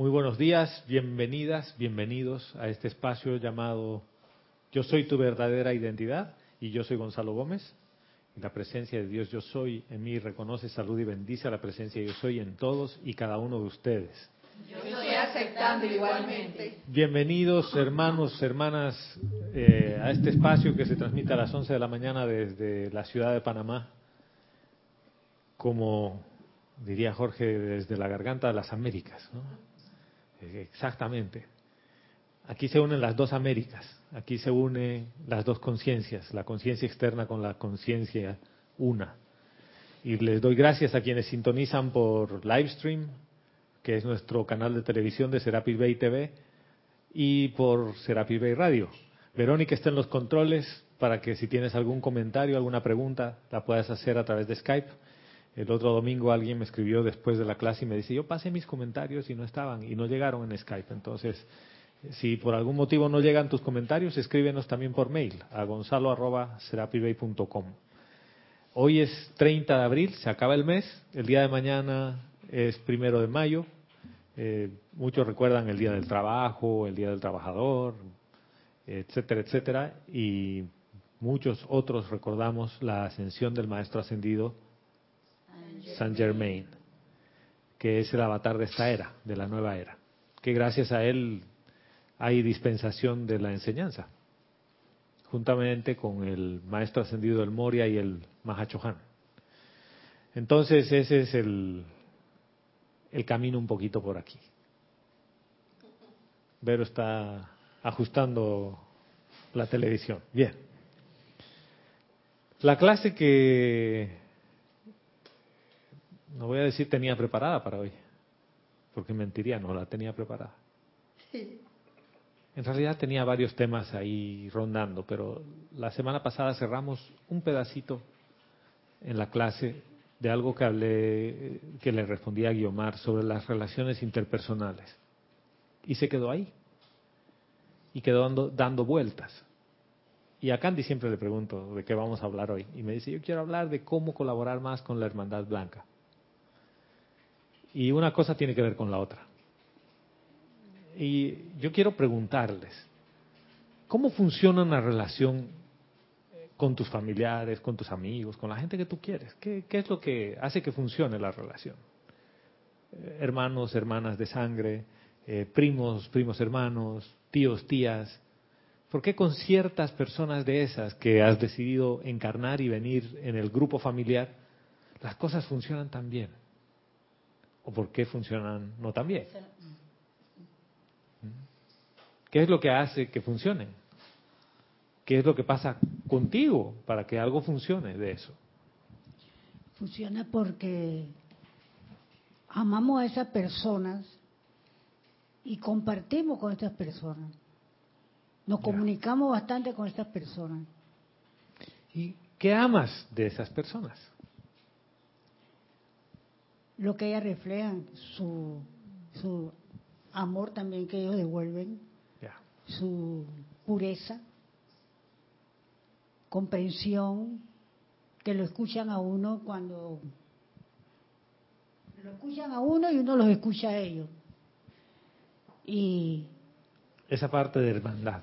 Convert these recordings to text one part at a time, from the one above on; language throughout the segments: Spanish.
Muy buenos días, bienvenidas, bienvenidos a este espacio llamado Yo soy tu verdadera identidad y yo soy Gonzalo Gómez. Y la presencia de Dios yo soy en mí reconoce, salud y bendice a la presencia de yo soy en todos y cada uno de ustedes. Yo estoy aceptando igualmente. Bienvenidos hermanos, hermanas, eh, a este espacio que se transmite a las 11 de la mañana desde la ciudad de Panamá, como diría Jorge, desde la garganta de las Américas. ¿no? Exactamente. Aquí se unen las dos Américas, aquí se unen las dos conciencias, la conciencia externa con la conciencia una. Y les doy gracias a quienes sintonizan por Livestream, que es nuestro canal de televisión de Serapis Bay TV, y por Serapis Bay Radio. Verónica está en los controles para que si tienes algún comentario, alguna pregunta, la puedas hacer a través de Skype. El otro domingo alguien me escribió después de la clase y me dice, yo pasé mis comentarios y no estaban, y no llegaron en Skype. Entonces, si por algún motivo no llegan tus comentarios, escríbenos también por mail a gonzalo.serapibay.com. Hoy es 30 de abril, se acaba el mes, el día de mañana es primero de mayo. Eh, muchos recuerdan el Día del Trabajo, el Día del Trabajador, etcétera, etcétera. Y muchos otros recordamos la ascensión del Maestro Ascendido Saint Germain, que es el avatar de esta era, de la nueva era. Que gracias a él hay dispensación de la enseñanza, juntamente con el Maestro Ascendido del Moria y el Mahachohan. Entonces ese es el, el camino un poquito por aquí. Vero está ajustando la televisión. Bien. La clase que no voy a decir tenía preparada para hoy, porque mentiría, no la tenía preparada. En realidad tenía varios temas ahí rondando, pero la semana pasada cerramos un pedacito en la clase de algo que hablé, que le respondí a Guiomar sobre las relaciones interpersonales. Y se quedó ahí. Y quedó dando, dando vueltas. Y a Candy siempre le pregunto de qué vamos a hablar hoy. Y me dice, yo quiero hablar de cómo colaborar más con la Hermandad Blanca. Y una cosa tiene que ver con la otra. Y yo quiero preguntarles, ¿cómo funciona una relación con tus familiares, con tus amigos, con la gente que tú quieres? ¿Qué, es lo que hace que funcione la relación? Eh, hermanos, hermanas de sangre, eh, primos, primos hermanos, tíos, tías. ¿Por qué con ciertas personas de esas que has decidido encarnar y venir en el grupo familiar, las cosas funcionan tan bien? ¿O por qué funcionan no tan bien? ¿Qué es lo que hace que funcionen? ¿Qué es lo que pasa contigo para que algo funcione de eso? Funciona porque amamos a esas personas y compartimos con estas personas. Nos comunicamos bastante con estas personas. ¿Y qué amas de esas personas? Lo que ellas reflejan, su, su amor también que ellos devuelven, su pureza, comprensión, que lo escuchan a uno cuando lo escuchan a uno y uno los escucha a ellos. Y esa parte de hermandad.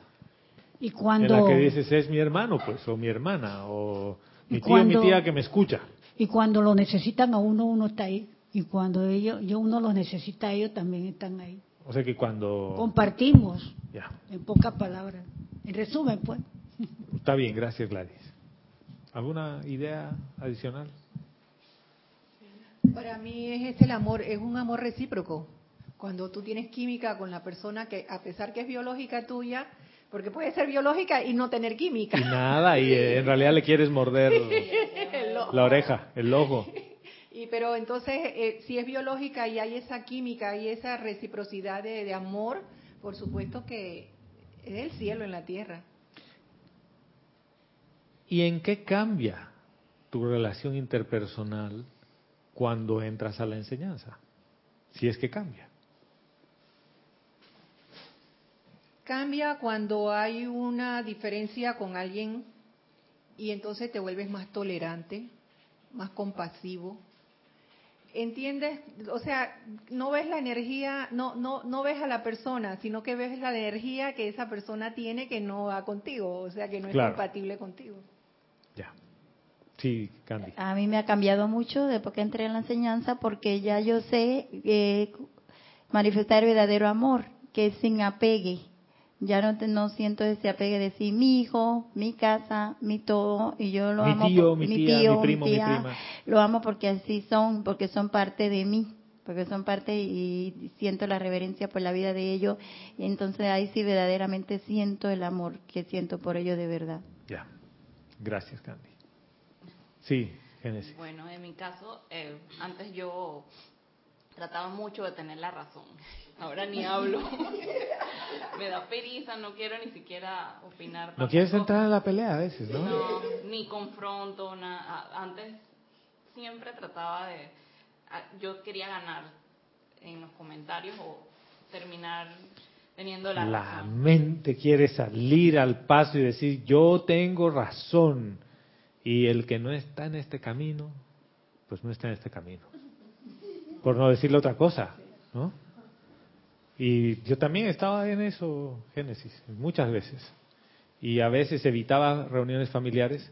Y cuando en la que dices es mi hermano, pues, o mi hermana, o mi tío, mi tía que me escucha. Y cuando lo necesitan a uno, uno está ahí. Y cuando ellos, yo uno los necesita a ellos, también están ahí. O sea que cuando compartimos, ya. en pocas palabras. En resumen, pues. Está bien, gracias Gladys. ¿Alguna idea adicional? Para mí es el amor, es un amor recíproco. Cuando tú tienes química con la persona que, a pesar que es biológica tuya, porque puede ser biológica y no tener química. Y nada, y eh, en realidad le quieres morder la oreja, el ojo. Y pero entonces, eh, si es biológica y hay esa química y esa reciprocidad de, de amor, por supuesto que es el cielo en la tierra. ¿Y en qué cambia tu relación interpersonal cuando entras a la enseñanza? Si es que cambia. Cambia cuando hay una diferencia con alguien y entonces te vuelves más tolerante, más compasivo. Entiendes, o sea, no ves la energía, no, no, no ves a la persona, sino que ves la energía que esa persona tiene que no va contigo, o sea, que no es compatible contigo. Ya. Sí, Candy. A mí me ha cambiado mucho después que entré en la enseñanza porque ya yo sé eh, manifestar el verdadero amor, que es sin apegue. Ya no, no siento ese apegue de decir mi hijo, mi casa, mi todo, y yo lo amo. Tío, mi, tío, mi primo, mi prima. Lo amo porque así son, porque son parte de mí, porque son parte y siento la reverencia por la vida de ellos. Y entonces ahí sí verdaderamente siento el amor que siento por ellos de verdad. Ya. Gracias, Candy. Sí, Génesis. Bueno, en mi caso, eh, antes yo trataba mucho de tener la razón. Ahora ni hablo. Me da pereza, no quiero ni siquiera opinar. No quieres entrar en la pelea a veces, ¿no? No, ni confronto, nada. Antes siempre trataba de... Yo quería ganar en los comentarios o terminar teniendo la, la mente quiere salir al paso y decir, yo tengo razón. Y el que no está en este camino, pues no está en este camino. Por no decirle otra cosa, ¿no? Y yo también estaba en eso, Génesis, muchas veces. Y a veces evitaba reuniones familiares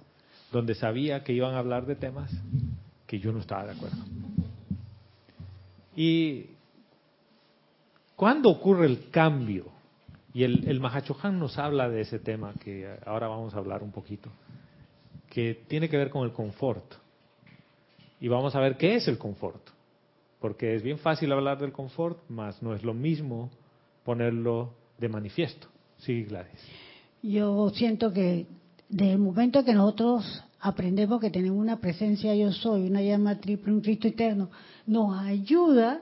donde sabía que iban a hablar de temas que yo no estaba de acuerdo. Y ¿cuándo ocurre el cambio? Y el, el Mahachohan nos habla de ese tema que ahora vamos a hablar un poquito que tiene que ver con el confort. Y vamos a ver qué es el confort. Porque es bien fácil hablar del confort, más no es lo mismo ponerlo de manifiesto. Sí, Gladys. Yo siento que desde el momento que nosotros aprendemos que tenemos una presencia yo soy, una llama triple, un Cristo eterno, nos ayuda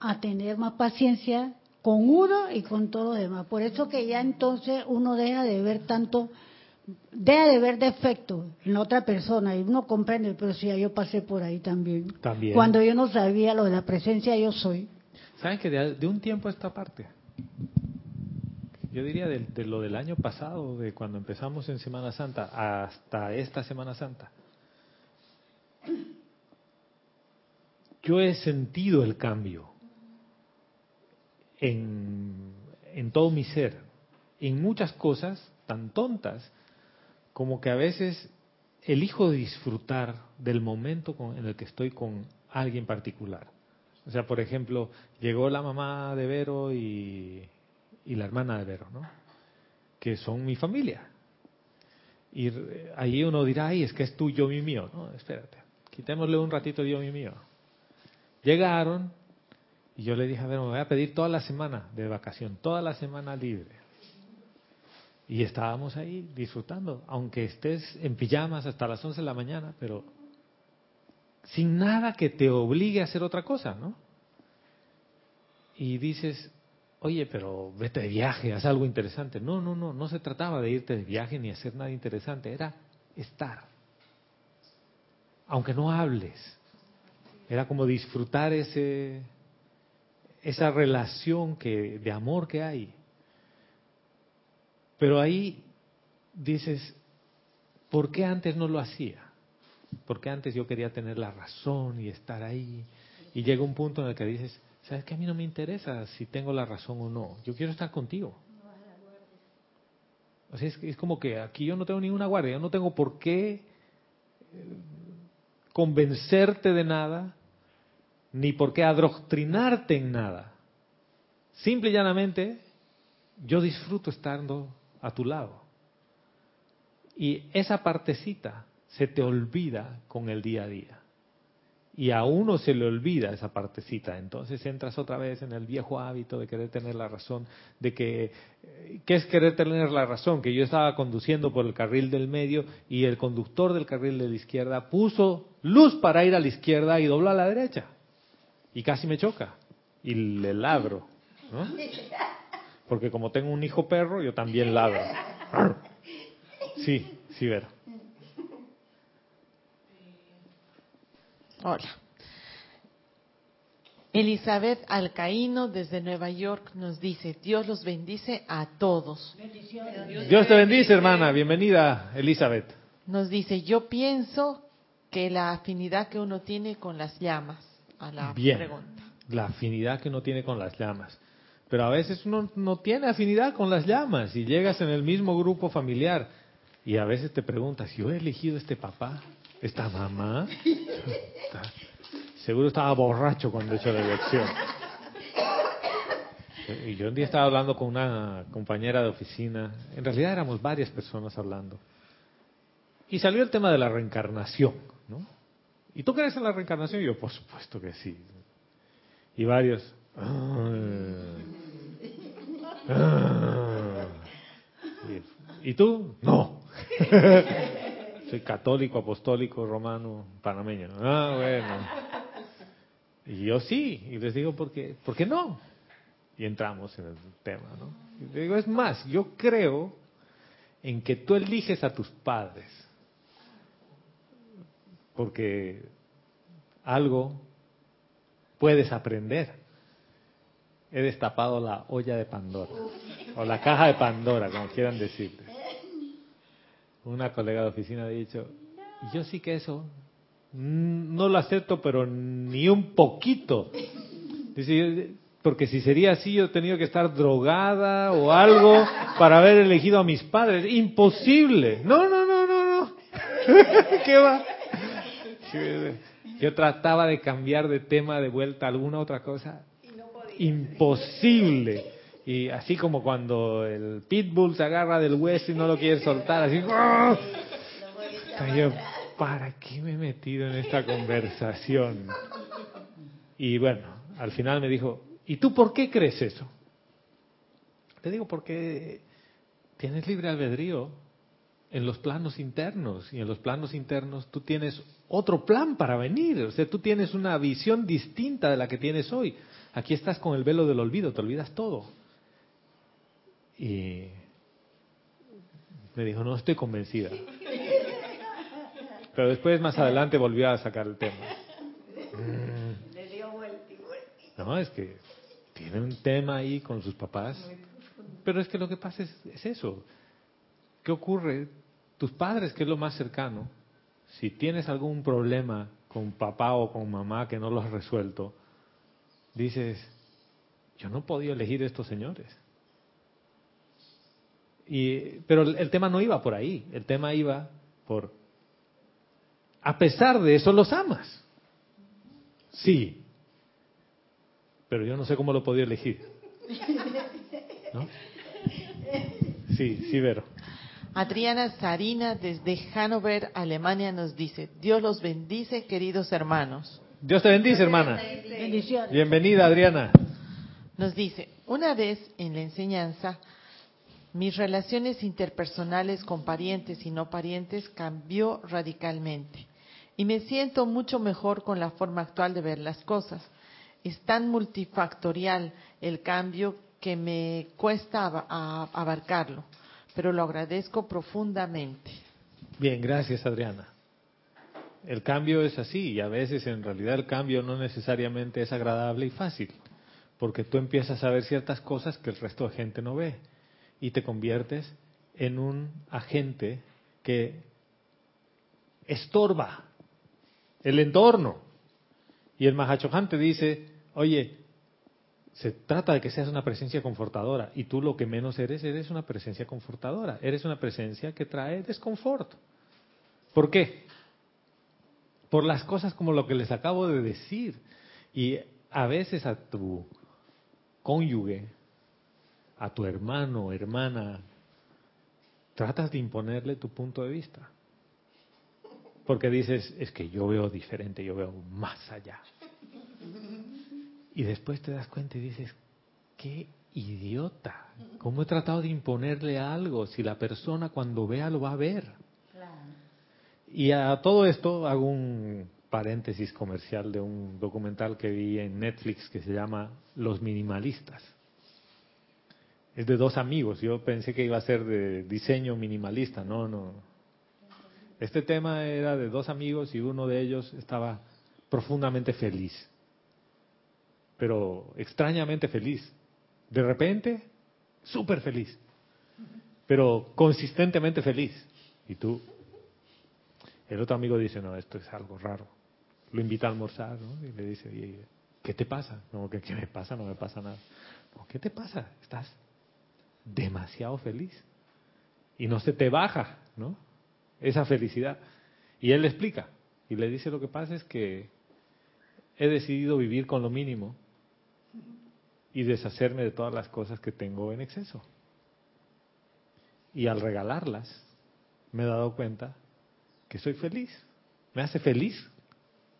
a tener más paciencia con uno y con todos los demás. Por eso que ya entonces uno deja de ver tanto deja de ver defectos en la otra persona y uno comprende, pero si yo pasé por ahí también. También. Cuando yo no sabía lo de la presencia yo soy. ¿Saben que de, un tiempo a esta parte? Yo diría de, de, lo del año pasado, de cuando empezamos en Semana Santa hasta esta Semana Santa. Yo he sentido el cambio en, en todo mi ser, en muchas cosas tan tontas como que a veces elijo disfrutar del momento en el que estoy con alguien particular. O sea, por ejemplo, llegó la mamá de Vero y, la hermana de Vero, ¿no? Que son mi familia. Y ahí uno dirá, ay, es que es tuyo, mi mío. No, espérate, quitémosle un ratito yo, mi mío. Llegaron y yo le dije, a ver, me voy a pedir toda la semana de vacación, toda la semana libre. Y estábamos ahí disfrutando, aunque estés en pijamas hasta las 11 de la mañana, pero sin nada que te obligue a hacer otra cosa, ¿no? Y dices, oye, pero vete de viaje, haz algo interesante. No, no, no, no se trataba de irte de viaje ni hacer nada interesante, era estar. Aunque no hables, era como disfrutar ese, esa relación que, de amor que hay. Pero ahí dices, ¿por qué antes no lo hacía? Porque antes yo quería tener la razón y estar ahí. Y llega un punto en el que dices, ¿sabes que a mí no me interesa si tengo la razón o no? Yo quiero estar contigo. O sea, es, es como que aquí yo no tengo ninguna guardia, yo no tengo por qué eh, convencerte de nada, ni por qué adoctrinarte en nada. Simple y llanamente, yo disfruto estando a tu lado. Y esa partecita se te olvida con el día a día. Y a uno se le olvida esa partecita. Entonces entras otra vez en el viejo hábito de querer tener la razón, de que, eh, ¿qué es querer tener la razón? Que yo estaba conduciendo por el carril del medio y el conductor del carril de la izquierda puso luz para ir a la izquierda y dobló a la derecha. Y casi me choca. Y le labro. Porque como tengo un hijo perro, yo también ladro. Sí, sí, ver. Hola. Elizabeth Alcaíno desde Nueva York nos dice, Dios los bendice a todos. Dios te bendice, hermana. Bienvenida, Elizabeth. Nos dice, yo pienso que la afinidad que uno tiene con las llamas, a la Bien. pregunta. La afinidad que uno tiene con las llamas. Pero a veces uno no tiene afinidad con las llamas y llegas en el mismo grupo familiar y a veces te preguntas, ¿yo he elegido este papá? ¿Esta mamá? Seguro estaba borracho cuando he hecho la elección. Y yo un día estaba hablando con una compañera de oficina, en realidad éramos varias personas hablando, y salió el tema de la reencarnación, ¿no? ¿Y tú crees en la reencarnación? Y yo, por supuesto que sí. Y varios, "Ah, ah". Y, ¿Y tú? No. Soy católico, apostólico, romano, panameño. Ah, bueno. Y yo sí, y les digo, ¿por qué, ¿por qué no? Y entramos en el tema, ¿no? Y digo, es más, yo creo en que tú eliges a tus padres, porque algo puedes aprender. He destapado la olla de Pandora, o la caja de Pandora, como quieran decirte. Una colega de oficina ha dicho, yo sí que eso mm, no lo acepto, pero ni un poquito. Porque si sería así, yo he tenido que estar drogada o algo para haber elegido a mis padres. Imposible. No, no, no, no, no. ¿Qué va? Yo trataba de cambiar de tema de vuelta a alguna otra cosa. Imposible. Y así como cuando el pitbull se agarra del hueso y no lo quiere soltar, así. ¡ah! Yo, ¿para qué me he metido en esta conversación? Y bueno, al final me dijo, ¿y tú por qué crees eso? Le digo, porque tienes libre albedrío en los planos internos y en los planos internos tú tienes otro plan para venir, o sea, tú tienes una visión distinta de la que tienes hoy. Aquí estás con el velo del olvido, te olvidas todo. Y me dijo, no estoy convencida. Pero después, más adelante, volvió a sacar el tema. Mm. No, es que tiene un tema ahí con sus papás. Pero es que lo que pasa es, es eso. ¿Qué ocurre? Tus padres, que es lo más cercano, si tienes algún problema con papá o con mamá que no lo has resuelto, dices, yo no podía elegir estos señores. Y, pero el, tema no iba por ahí, el tema iba por, a pesar de eso los amas. Sí, pero yo no sé cómo lo podía elegir. ¿No? Sí, sí, Vero. Adriana Sarina desde Hannover, Alemania nos dice, Dios los bendice, queridos hermanos. Dios te bendice, hermana. Bendiciones. Bienvenida, Adriana. Nos dice, una vez en la enseñanza, mis relaciones interpersonales con parientes y no parientes cambió radicalmente y me siento mucho mejor con la forma actual de ver las cosas. Es tan multifactorial el cambio que me cuesta abarcarlo, pero lo agradezco profundamente. Bien, gracias, Adriana. El cambio es así y a veces en realidad el cambio no necesariamente es agradable y fácil, porque tú empiezas a ver ciertas cosas que el resto de gente no ve y te conviertes en un agente que estorba el entorno. Y el Mahachohan te dice, oye, se trata de que seas una presencia confortadora y tú lo que menos eres, eres una presencia confortadora, eres una presencia que trae desconfort. ¿Por qué? Por las cosas como lo que les acabo de decir. Y a veces a tu cónyuge, a tu hermano, hermana, tratas de imponerle tu punto de vista. Porque dices, es que yo veo diferente, yo veo más allá. Y después te das cuenta y dices, qué idiota. ¿Cómo he tratado de imponerle algo si la persona cuando vea lo va a ver? Y a todo esto hago un paréntesis comercial de un documental que vi en Netflix que se llama Los Minimalistas. Es de dos amigos. Yo pensé que iba a ser de diseño minimalista. No, no. Este tema era de dos amigos y uno de ellos estaba profundamente feliz. Pero extrañamente feliz. De repente, súper feliz. Pero consistentemente feliz. Y tú, el otro amigo dice, no, esto es algo raro. lo invita a almorzar, ¿no? Y le dice, "Oye, ¿qué te pasa? No, ¿qué, qué me pasa? No me pasa nada. ¿Qué te pasa? Estás demasiado feliz. Y no se te baja, ¿no? Esa felicidad. Y él le explica. Y le dice, lo que pasa es que he decidido vivir con lo mínimo y deshacerme de todas las cosas que tengo en exceso. Y al regalarlas, me he dado cuenta que soy feliz. Me hace feliz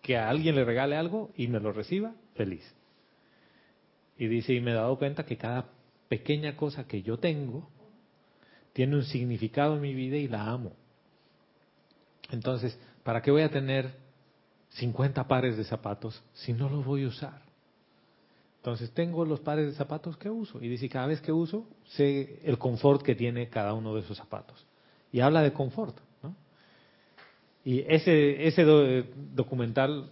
que a alguien le regale algo y me lo reciba feliz. Y dice, y me he dado cuenta que cada pequeña cosa que yo tengo tiene un significado en mi vida y la amo. Entonces, ¿para qué voy a tener 50 pares de zapatos si no los voy a usar? Entonces, tengo los pares de zapatos que uso. Y dice, cada vez que uso, sé el confort que tiene cada uno de esos zapatos. Y habla de confort. Y ese, ese do- documental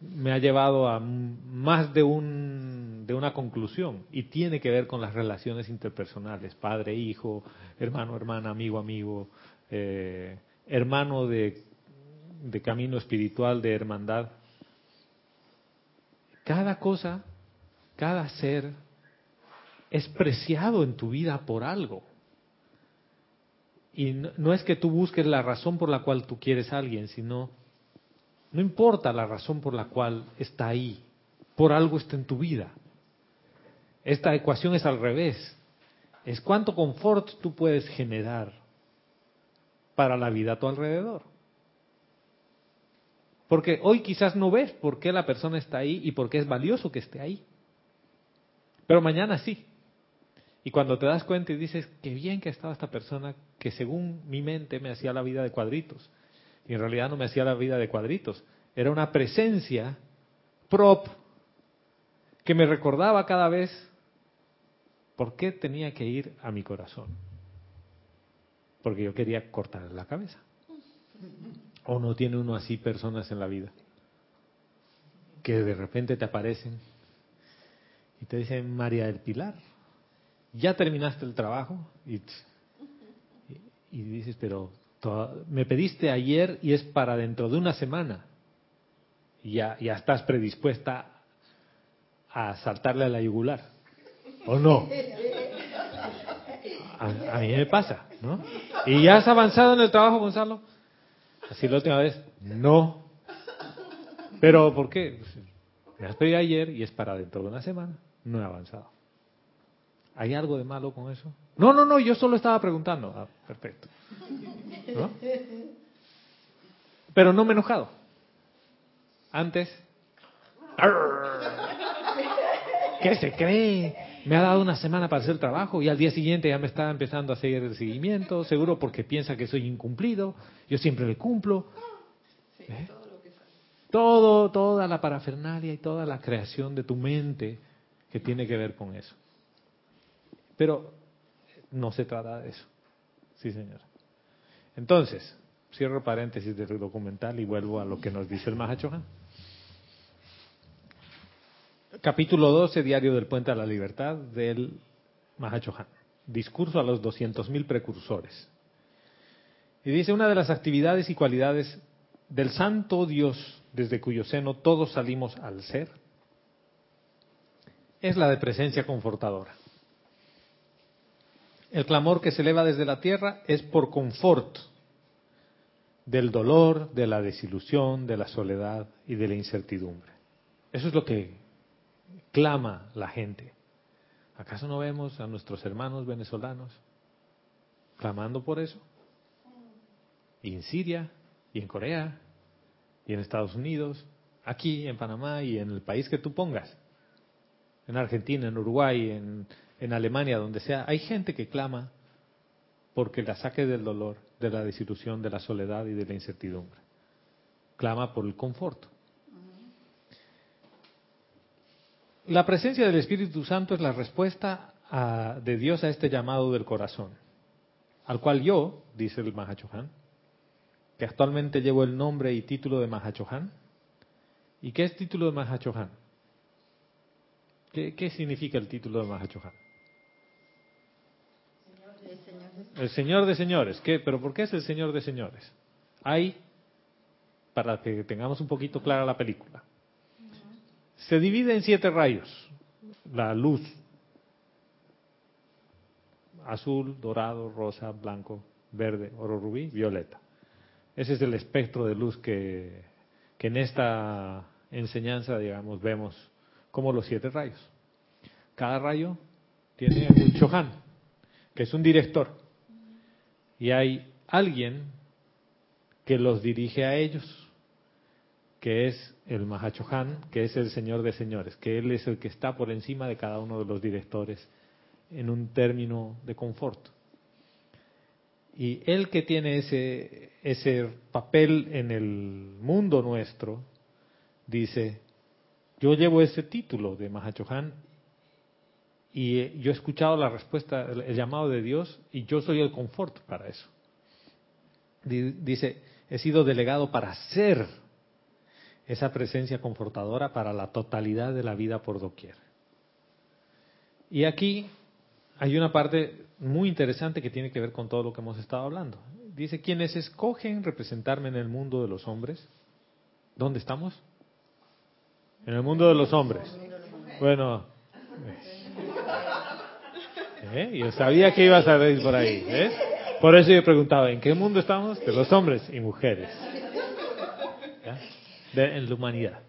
me ha llevado a más de, un, de una conclusión y tiene que ver con las relaciones interpersonales, padre, hijo, hermano, hermana, amigo, amigo, eh, hermano de, de camino espiritual, de hermandad. Cada cosa, cada ser es preciado en tu vida por algo. Y no, no es que tú busques la razón por la cual tú quieres a alguien, sino no importa la razón por la cual está ahí, por algo está en tu vida. Esta ecuación es al revés. Es cuánto confort tú puedes generar para la vida a tu alrededor. Porque hoy quizás no ves por qué la persona está ahí y por qué es valioso que esté ahí. Pero mañana sí. Y cuando te das cuenta y dices, qué bien que estaba esta persona que según mi mente me hacía la vida de cuadritos. Y en realidad no me hacía la vida de cuadritos. Era una presencia prop que me recordaba cada vez por qué tenía que ir a mi corazón. Porque yo quería cortarle la cabeza. ¿O no tiene uno así personas en la vida? Que de repente te aparecen y te dicen, María del Pilar, ya terminaste el trabajo y, y, dices, pero me pediste ayer y es para dentro de una semana. Y ya, ya estás predispuesta a saltarle a la yugular. ¿O no? A, a mí me pasa, ¿no? ¿Y ya has avanzado en el trabajo, Gonzalo? Así la última vez, no. Pero ¿por qué? Pues, Me has pedido ayer y es para dentro de una semana. No he avanzado. ¿Hay algo de malo con eso? No, no, no, yo solo estaba preguntando. Ah, perfecto. ¿No? Pero no me he enojado. Antes. ¿Qué se cree? Me ha dado una semana para hacer el trabajo y al día siguiente ya me está empezando a hacer el seguimiento, seguro porque piensa que soy incumplido. Yo siempre le cumplo. ¿Eh? Todo, toda la parafernalia y toda la creación de tu mente que tiene que ver con eso. Pero no se trata de eso. Sí, señor. Entonces, cierro paréntesis del documental y vuelvo a lo que nos dice el Mahachohan. Capítulo 12, Diario del Puente a la Libertad, del Mahachohan. Discurso a los 200.000 precursores. Y dice, una de las actividades y cualidades del santo Dios desde cuyo seno todos salimos al ser, es la de presencia confortadora. El clamor que se eleva desde la tierra es por confort del dolor, de la desilusión, de la soledad y de la incertidumbre. Eso es lo que clama la gente. ¿Acaso no vemos a nuestros hermanos venezolanos clamando por eso? Y en Siria, y en Corea, y en Estados Unidos, aquí en Panamá y en el país que tú pongas, en Argentina, en Uruguay, en, en Alemania, donde sea, hay gente que clama porque la saque del dolor, de la desilusión, de la soledad y de la incertidumbre. Clama por el confort. La presencia del Espíritu Santo es la respuesta a- de Dios a este llamado del corazón, al cual yo, dice el Mahachohan, que actualmente llevo el nombre y título de Mahachohan. ¿Y qué es título de Mahachohan? ¿Qué, qué significa el título de Mahachohan? El Señor de señores. ¿Qué? ¿Pero por qué es el Señor de señores? Hay para que tengamos un poquito clara la película. Se divide en siete rayos. La luz. Azul, dorado, rosa, blanco, verde, oro rubí, violeta. Ese es el espectro de luz que, que en esta enseñanza, digamos, vemos como los siete rayos. Cada rayo tiene un Chohan, que es un director. Y hay alguien que los dirige a ellos, que es el Mahachohan, que es el Señor de Señores, que Él es el que está por encima de cada uno de los directores en un término de confort. Y Él que tiene ese, ese papel en el mundo nuestro, dice, yo llevo ese título de Mahachohan y yo he escuchado la respuesta, el llamado de Dios y yo soy el confort para eso. Dice, he sido delegado para ser esa presencia confortadora para la totalidad de la vida por doquier. Y aquí hay una parte muy interesante que tiene que ver con todo lo que hemos estado hablando. Dice, quienes escogen representarme en el mundo de los hombres, ¿dónde estamos? En el mundo de los hombres. Bueno, ¿eh? yo sabía que ibas a ver por ahí. ¿eh? Por eso yo preguntaba, ¿en qué mundo estamos? De los hombres y mujeres. De, en la humanidad.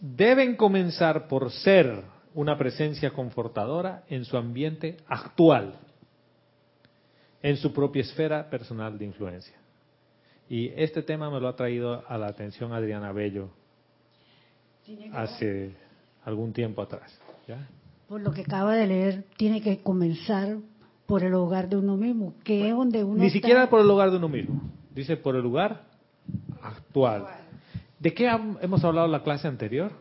Deben comenzar por ser una presencia confortadora en su ambiente actual, en su propia esfera personal de influencia. Y este tema me lo ha traído a la atención Adriana Bello hace algún tiempo atrás. Por lo que acaba de leer, tiene que comenzar por el hogar de uno mismo, que es donde uno. Ni siquiera por el hogar de uno mismo, dice por el lugar actual. ¿De qué hemos hablado en la clase anterior?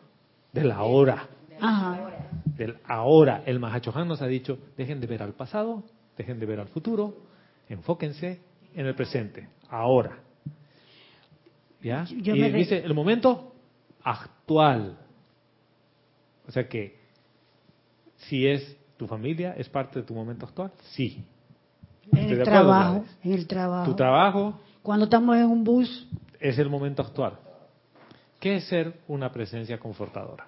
De la hora. Ajá. Del ahora. El Mahachohan nos ha dicho: dejen de ver al pasado, dejen de ver al futuro, enfóquense en el presente, ahora. ¿Ya? y dice el momento actual. O sea que si es tu familia, es parte de tu momento actual, sí. En el trabajo, en el trabajo. Tu trabajo. Cuando estamos en un bus. Es el momento actual. ¿Qué es ser una presencia confortadora?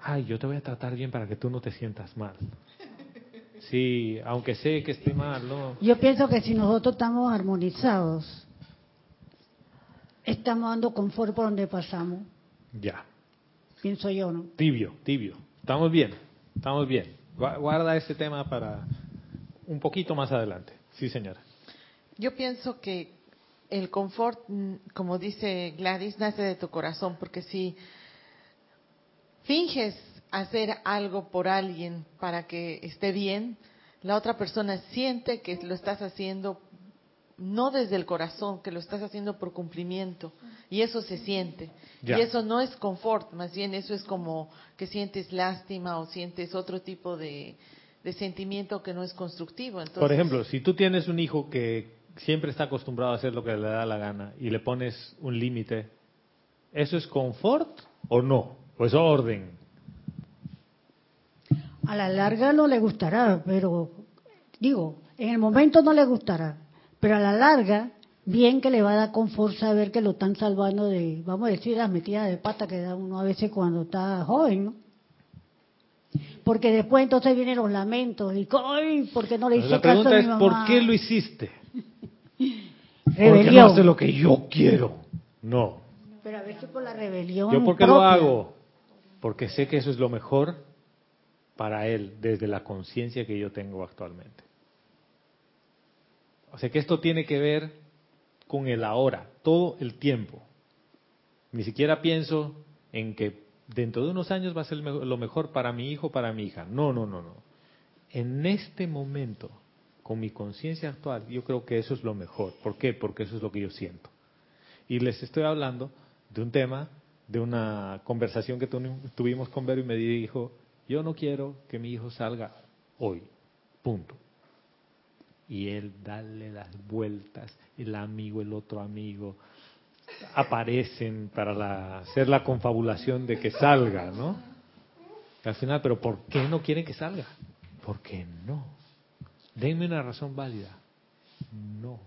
Ay, yo te voy a tratar bien para que tú no te sientas mal. Sí, aunque sé que esté mal, ¿no? Yo pienso que si nosotros estamos armonizados, estamos dando confort por donde pasamos. Ya. Pienso yo, ¿no? Tibio, tibio. Estamos bien, estamos bien. Guarda ese tema para un poquito más adelante. Sí, señora. Yo pienso que el confort, mm, como dice Gladys, nace de tu corazón, porque si finges hacer algo por alguien para que esté bien, la otra persona siente que lo estás haciendo no desde el corazón, que lo estás haciendo por cumplimiento, y eso se siente. Y eso no es confort, más bien eso es como que sientes lástima o sientes otro tipo de, sentimiento que no es constructivo. por ejemplo, si tú tienes un hijo que siempre está acostumbrado a hacer lo que le da la gana y le pones un límite, ¿eso es confort o no? ¿O es orden? A la larga no le gustará, pero digo, en el momento no le gustará, pero a la larga, bien que le va a dar confort saber que lo están salvando de, vamos a decir, las metidas de pata que da uno a veces cuando está joven, ¿no? Porque después entonces vienen los lamentos y ¡ay! ¿Por qué no le hice La pregunta es, ¿por qué lo hiciste? Rebelión. Porque no hace lo que yo quiero. No. Pero a veces por la rebelión. ¿Yo por qué lo hago? Porque sé que eso es lo mejor para él desde la conciencia que yo tengo actualmente. O sea que esto tiene que ver con el ahora, todo el tiempo. Ni siquiera pienso en que dentro de unos años va a ser lo mejor para mi hijo, para mi hija. No, no, no, no. En este momento, con mi conciencia actual, yo creo que eso es lo mejor. ¿Por qué? Porque eso es lo que yo siento. Y les estoy hablando de un tema, de una conversación que tuvimos con Vero y me dijo, yo no quiero que mi hijo salga hoy, punto. Y él dale las vueltas, el amigo, el otro amigo, aparecen para hacer la confabulación de que salga, ¿no? al final, pero ¿por qué no quieren que salga? ¿Por qué no? Denme una razón válida. No.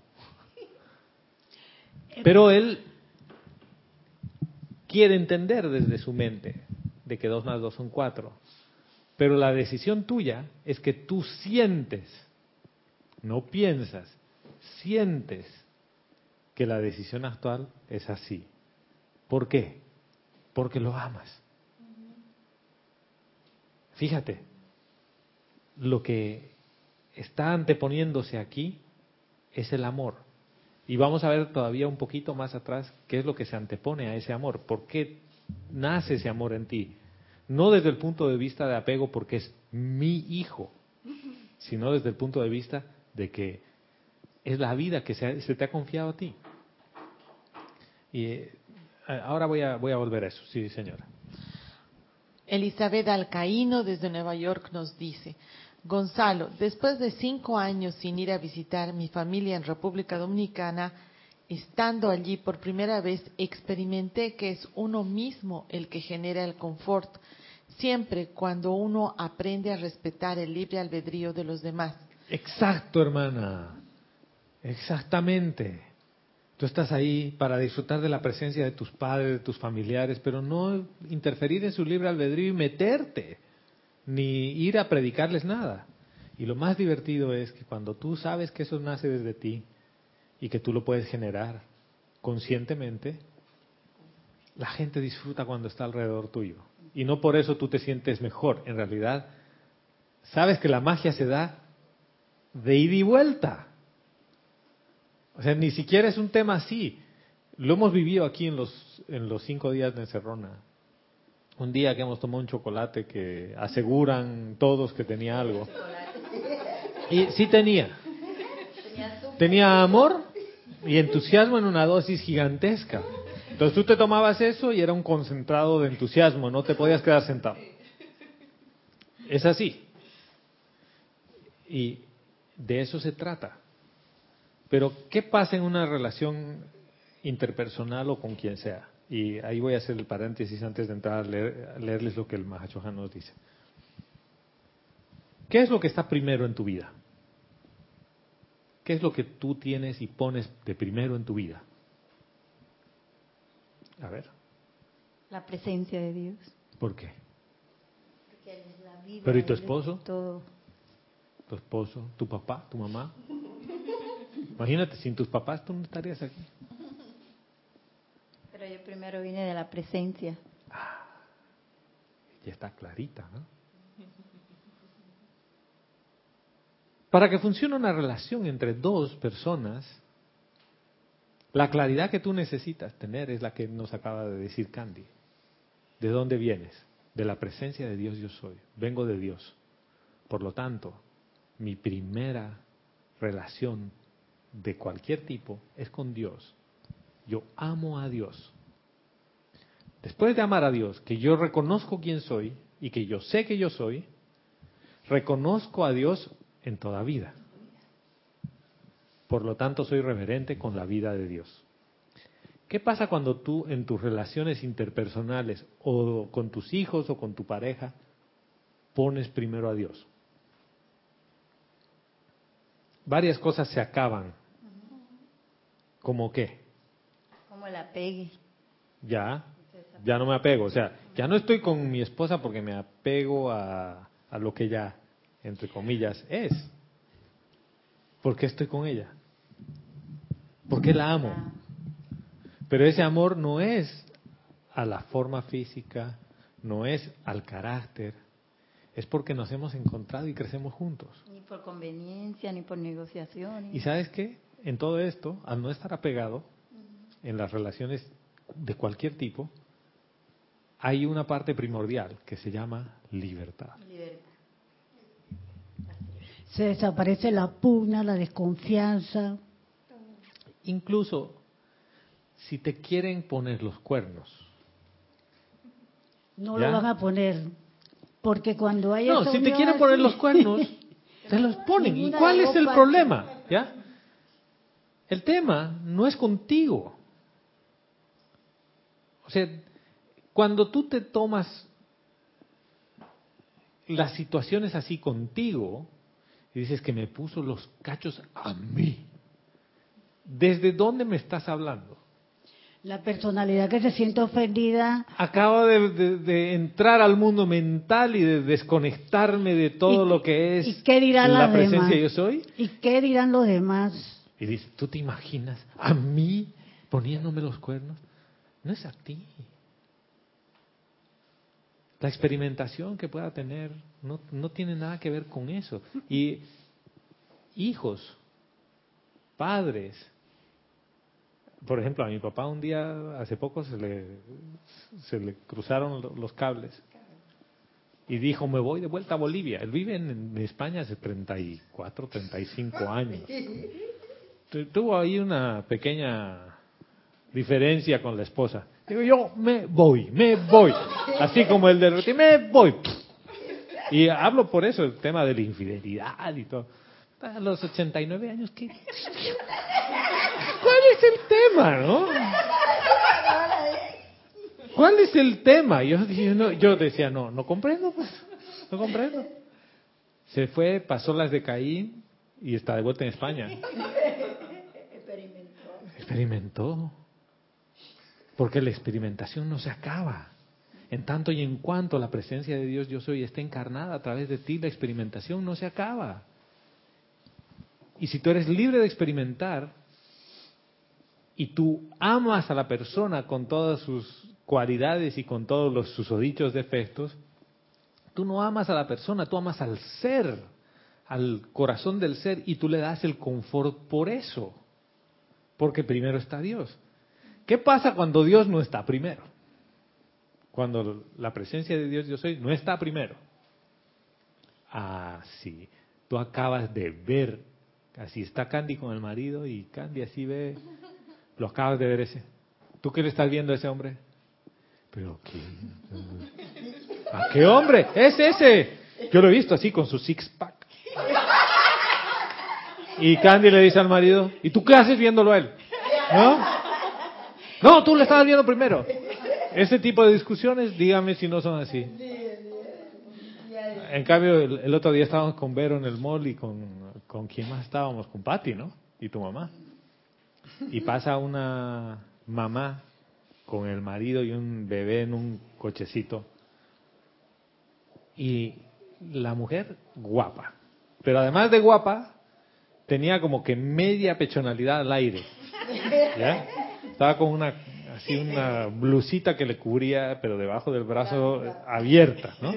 Pero él quiere entender desde su mente de que dos más dos son cuatro. Pero la decisión tuya es que tú sientes, no piensas, sientes que la decisión actual es así. ¿Por qué? Porque lo amas. Fíjate, lo que está anteponiéndose aquí es el amor. Y vamos a ver todavía un poquito más atrás qué es lo que se antepone a ese amor. ¿Por qué nace ese amor en ti? No desde el punto de vista de apego porque es mi hijo, sino desde el punto de vista de que es la vida que se, te ha confiado a ti. Y eh, ahora voy a, voy a volver a eso, sí, señora. Elizabeth Alcaíno desde Nueva York nos dice, Gonzalo, después de cinco años sin ir a visitar mi familia en República Dominicana, estando allí por primera vez experimenté que es uno mismo el que genera el confort, siempre cuando uno aprende a respetar el libre albedrío de los demás. Exacto, hermana. Exactamente. Tú estás ahí para disfrutar de la presencia de tus padres, de tus familiares, pero no interferir en su libre albedrío y meterte ni ir a predicarles nada. Y lo más divertido es que cuando tú sabes que eso nace desde ti y que tú lo puedes generar conscientemente, la gente disfruta cuando está alrededor tuyo. Y no por eso tú te sientes mejor. En realidad, sabes que la magia se da de ida y vuelta. O sea, ni siquiera es un tema así. Lo hemos vivido aquí en los, en los cinco días de Encerrona un día que hemos tomado un chocolate que aseguran todos que tenía algo. Y sí tenía. Tenía amor y entusiasmo en una dosis gigantesca. Entonces tú te tomabas eso y era un concentrado de entusiasmo, no te podías quedar sentado. Es así. Y de eso se trata. Pero ¿qué pasa en una relación interpersonal o con quien sea? Y ahí voy a hacer el paréntesis antes de entrar a, leerles lo que el Mahachohan nos dice. ¿Qué es lo que está primero en tu vida? ¿Qué es lo que tú tienes y pones de primero en tu vida? A ver. La presencia de Dios. ¿Por qué? Porque es la vida. ¿Pero y tu esposo? Todo. ¿Tu esposo? ¿Tu papá? ¿Tu mamá? Imagínate, sin tus papás tú no estarías aquí yo primero vine de la presencia. Ah, ya está clarita, ¿no? Para que funcione una relación entre dos personas, la claridad que tú necesitas tener es la que nos acaba de decir Candy. ¿De dónde vienes? De la presencia de Dios yo soy. Vengo de Dios. Por lo tanto, mi primera relación de cualquier tipo es con Dios. Yo amo a Dios. Después de amar a Dios, que yo reconozco quién soy y que yo sé que yo soy, reconozco a Dios en toda vida. Por lo tanto, soy reverente con la vida de Dios. ¿Qué pasa cuando tú en tus relaciones interpersonales o con tus hijos o con tu pareja pones primero a Dios? Varias cosas se acaban. ¿Como qué? Como el apegue. Ya, ya no me apego. O sea, ya no estoy con mi esposa porque me apego a, a lo que ella, entre comillas, es. ¿Por qué estoy con ella? Porque la amo. Pero ese amor no es a la forma física, no es al carácter, es porque nos hemos encontrado y crecemos juntos. Ni por conveniencia, ni por negociación. ¿Y sabes qué? En todo esto, al no estar apegado en las relaciones de cualquier tipo, hay una parte primordial que se llama libertad. Se desaparece la pugna, la desconfianza. Incluso si te quieren poner los cuernos. No lo van a poner, porque cuando hay... No, si te quieren poner los cuernos, te los ponen. ¿Y cuál es el problema? ¿Ya? El tema no es contigo. O sea, cuando tú te tomas las situaciones así contigo y dices que me puso los cachos a mí. ¿Desde dónde me estás hablando? La personalidad que se siente ofendida. Acabo de, de- de entrar al mundo mental y de desconectarme de todo ¿Y- lo que es y qué dirán la presencia demás? yo soy. ¿Y qué dirán los demás? Y dices, ¿tú te imaginas a mí poniéndome los cuernos? No es a ti. La experimentación que pueda tener no, no tiene nada que ver con eso. Y hijos, padres, por ejemplo, a mi papá un día, hace poco, se le, se le cruzaron lo- los cables y dijo, me voy de vuelta a Bolivia. Él vive en, España hace 34, 35 años. Tu- Tuvo ahí una pequeña diferencia con la esposa. Digo, yo me voy, me voy. Así como el de me voy. Y hablo por eso, el tema de la infidelidad y todo. A los 89 años, ¿qué? ¿Cuál es el tema, no? ¿Cuál es el tema? Yo, no, yo decía, no, no comprendo, pues, no comprendo. Se fue, pasó las de Caín y está de vuelta en España. Experimentó. Porque la experimentación no se acaba. En tanto y en cuanto la presencia de Dios yo soy esté encarnada a través de ti, la experimentación no se acaba. Y si tú eres libre de experimentar y tú amas a la persona con todas sus cualidades y con todos los susodichos defectos, tú no amas a la persona, tú amas al ser, al corazón del ser y tú le das el confort por eso. Porque primero está Dios. ¿Qué pasa cuando Dios no está primero? Cuando la presencia de Dios yo soy no está primero. Ah, sí. Tú acabas de ver, así está Candy con el marido y Candy así ve, lo acabas de ver ese. ¿Tú qué le estás viendo a ese hombre? Pero qué. ¿A qué hombre? Es ese. Yo lo he visto así con su six pack. Y Candy le dice al marido, ¿y tú qué haces viéndolo a él? ¿No? No, tú le estabas viendo primero. Ese tipo de discusiones, dígame si no son así. En cambio, el, otro día estábamos con Vero en el mall y con, con quién más estábamos, con Patty, ¿no? Y tu mamá. Y pasa una mamá con el marido y un bebé en un cochecito. Y la mujer guapa. Pero además de guapa, tenía como que media pechonalidad al aire. Estaba con una así una blusita que le cubría, pero debajo del brazo eh, abierta, ¿no?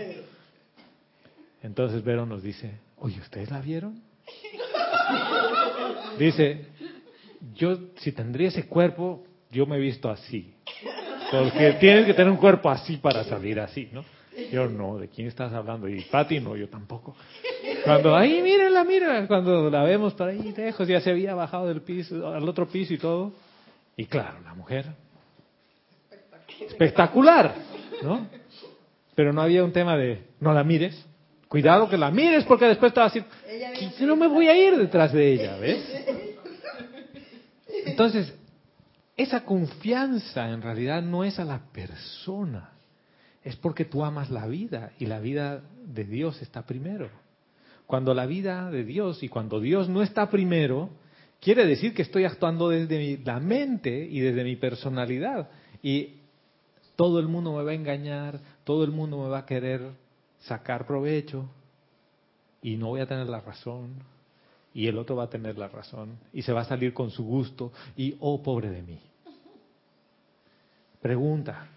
Entonces Vero nos dice, oye, ¿ustedes la vieron? Dice, yo si tendría ese cuerpo, yo me he visto así. Porque tienes que tener un cuerpo así para salir así, ¿no? Yo no, ¿de quién estás hablando? Y Pati no, yo tampoco. Cuando, ahí mírenla, mira, cuando la vemos por ahí lejos, ya se había bajado del piso, al otro piso y todo. Y claro, la mujer, espectacular, ¿no? Pero no había un tema de, no la mires, cuidado que la mires porque después te va a decir, "Que no me voy a ir detrás de ella, ¿ves? Entonces, esa confianza en realidad no es a la persona, es porque tú amas la vida y la vida de Dios está primero. Cuando la vida de Dios y cuando Dios no está primero, quiere decir que estoy actuando desde mi- la mente y desde mi personalidad. Y todo el mundo me va a engañar, todo el mundo me va a querer sacar provecho y no voy a tener la razón y el otro va a tener la razón y se va a salir con su gusto y oh pobre de mí. Pregunta,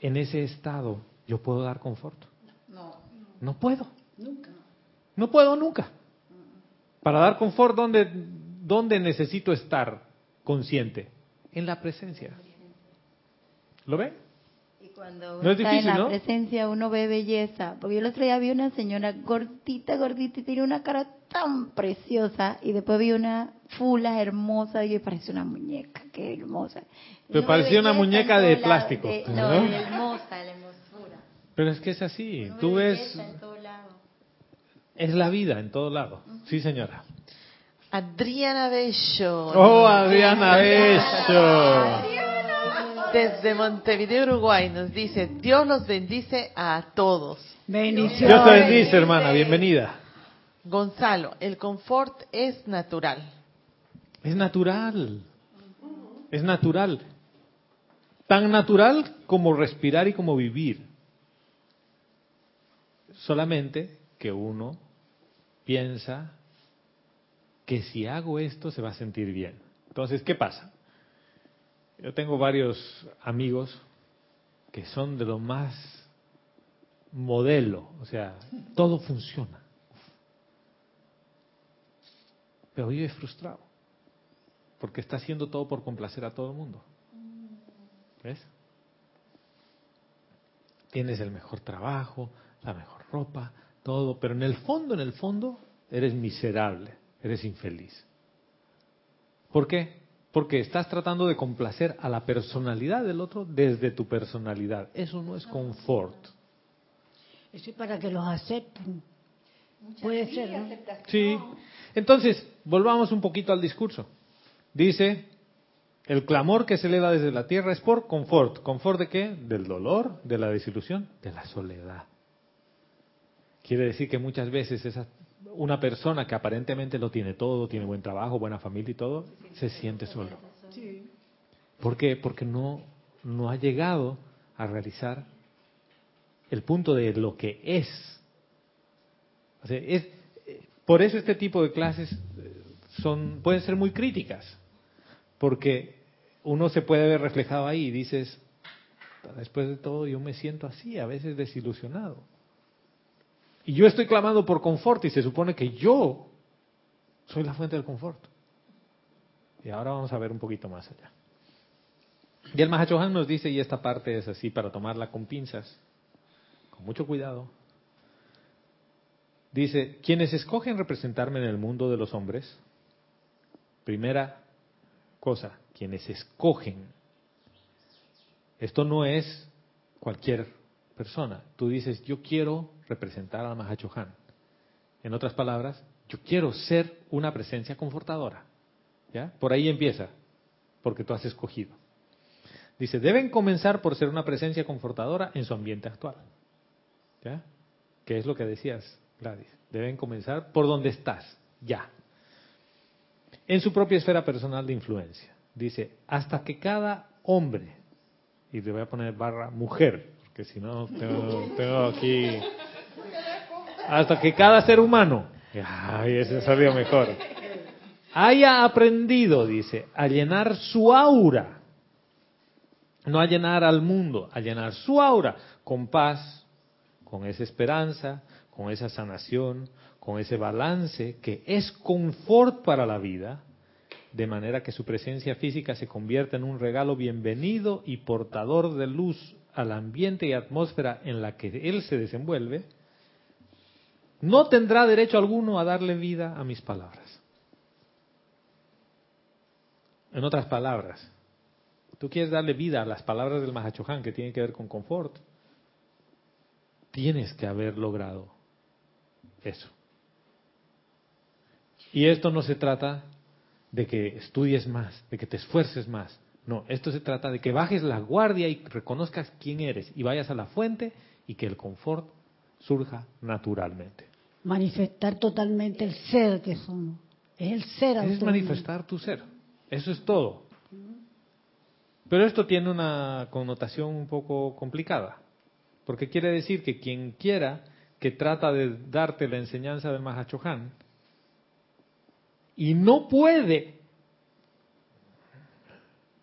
¿en ese estado yo puedo dar confort? No. No puedo. No puedo nunca. Para dar confort, ¿dónde, ¿dónde necesito estar consciente? En la presencia. ¿Lo ve? Cuando uno No es está difícil, en la ¿no? presencia, uno ve belleza. Porque yo el otro día vi una señora gordita, gordita, y tenía una cara tan preciosa. Y después vi una fula hermosa, y parece una muñeca, qué hermosa. Pero parecía una muñeca de plástico, de- ¿no? no, de hermosa, la hermosura. Pero es que es así. Uno Tú ve ves, es la vida en todo lado. Sí, señora. Adriana Bello. Oh, Adriana Bello. Desde Montevideo, Uruguay, nos dice, Dios los bendice a todos. Bendiciones. Dios te bendice, hermana, bienvenida. Gonzalo, el confort es natural. Es natural. Es natural. Tan natural como respirar y como vivir. Solamente que uno piensa que si hago esto se va a sentir bien. Entonces, ¿qué pasa? Yo tengo varios amigos que son de lo más modelo, o sea, todo funciona. Pero vive frustrado, porque está haciendo todo por complacer a todo el mundo. ¿Ves? Tienes el mejor trabajo, la mejor ropa, todo, pero en el fondo, en el fondo, eres miserable, eres infeliz. ¿Por qué? Porque estás tratando de complacer a la personalidad del otro desde tu personalidad. Eso no es confort. Eso es para que los acepten. Puede ser, ¿no? Sí. Entonces, volvamos un poquito al discurso. Dice, el clamor que se eleva desde la tierra es por confort. ¿Confort de qué? Del dolor, de la desilusión, de la soledad. Quiere decir que muchas veces esa, una persona que aparentemente lo tiene todo, tiene buen trabajo, buena familia y todo, se siente solo. ¿Por qué? Porque no, no ha llegado a realizar el punto de lo que es. O sea, es por eso este tipo de clases eh, son pueden ser muy críticas, porque uno se puede ver reflejado ahí y dices, después de todo yo me siento así, a veces desilusionado. Y yo estoy clamando por confort y se supone que yo soy la fuente del confort. Y ahora vamos a ver un poquito más allá. Y el Mahachohan nos dice, y esta parte es así para tomarla con pinzas, con mucho cuidado. Dice, quienes escogen representarme en el mundo de los hombres, primera cosa, quienes escogen. Esto no es cualquier persona. Tú dices, yo quiero representar al Mahachohan. En otras palabras, yo quiero ser una presencia confortadora. ¿Ya? Por ahí empieza, porque tú has escogido. Dice, deben comenzar por ser una presencia confortadora en su ambiente actual. ¿Ya? ¿Qué es lo que decías, Gladys? Deben comenzar por donde estás, ya. En su propia esfera personal de influencia. Dice, hasta que cada hombre, y le voy a poner barra mujer, porque si no tengo, aquí hasta que cada ser humano, haya aprendido, dice, a llenar su aura, no a llenar al mundo, a llenar su aura con paz, con esa esperanza, con esa sanación, con ese balance que es confort para la vida, de manera que su presencia física se convierta en un regalo bienvenido y portador de luz al ambiente y atmósfera en la que él se desenvuelve, no tendrá derecho alguno a darle vida a mis palabras. En otras palabras, tú quieres darle vida a las palabras del Mahachohan que tienen que ver con confort, tienes que haber logrado eso. Y esto no se trata de que estudies más, de que te esfuerces más. No, esto se trata de que bajes la guardia y reconozcas quién eres y vayas a la fuente y que el confort surja naturalmente. Manifestar totalmente el ser que somos. Es el ser Es manifestar tu ser. Eso es todo. Pero esto tiene una connotación un poco complicada. Porque quiere decir que quien quiera que trata de darte la enseñanza del Mahachohan y no puede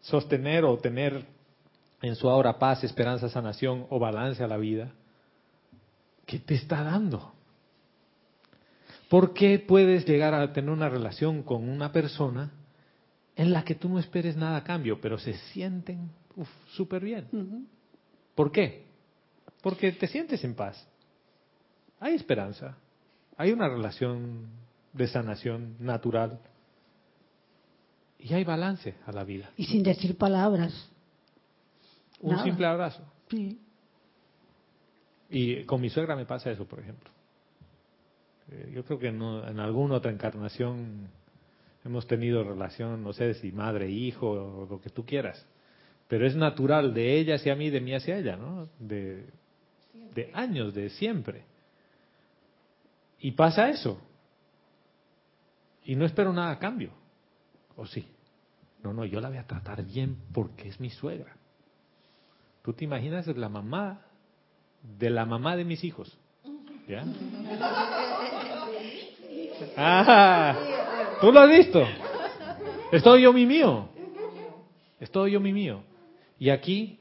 sostener o tener en su ahora paz, esperanza, sanación o balance a la vida, ¿qué te está dando? ¿Por qué puedes llegar a tener una relación con una persona en la que tú no esperes nada a cambio, pero se sienten súper bien? ¿Por qué? Porque te sientes en paz. Hay esperanza. Hay una relación de sanación natural. Y hay balance a la vida. Y sin decir palabras. Un Nada. simple abrazo. Sí. Y con mi suegra me pasa eso, por ejemplo. Eh, Yo creo que no- en alguna otra encarnación hemos tenido relación, no sé si madre, hijo, o lo que tú quieras. pero es natural de ella hacia mí, de mí hacia ella, ¿no? De, de años, de siempre. Y pasa eso. Y no espero nada a cambio. ¿O sí? No, no, yo la voy a tratar bien porque es mi suegra. ¿Tú te imaginas la mamá de la mamá de mis hijos? ¿Ya? Ah, ¿tú lo has visto? Es todo yo mi mío. Es todo yo mi mío. Y aquí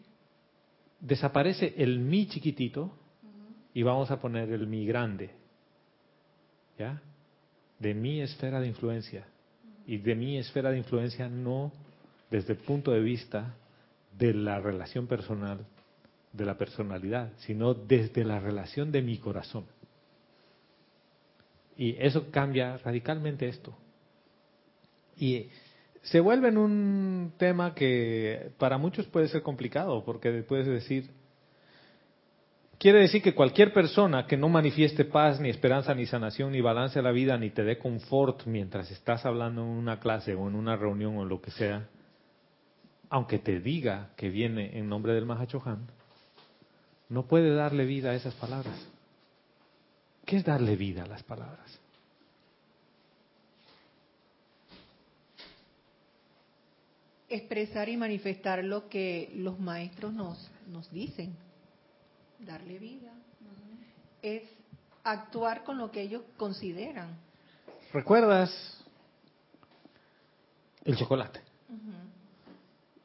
desaparece el mi chiquitito y vamos a poner el mi grande. ¿Ya? De mi esfera de influencia. Y de mi esfera de influencia no desde el punto de vista de la relación personal, de la personalidad, sino desde la relación de mi corazón. Y eso cambia radicalmente esto. Y se vuelve en un tema que para muchos puede ser complicado, porque puedes decir, quiere decir que cualquier persona que no manifieste paz, ni esperanza, ni sanación, ni balance a la vida, ni te dé confort mientras estás hablando en una clase o en una reunión o lo que sea, aunque te diga que viene en nombre del Mahachohan, no puede darle vida a esas palabras. ¿Qué es darle vida a las palabras? Expresar y manifestar lo que los maestros nos, nos dicen. Darle vida. Es actuar con lo que ellos consideran. ¿Recuerdas el chocolate?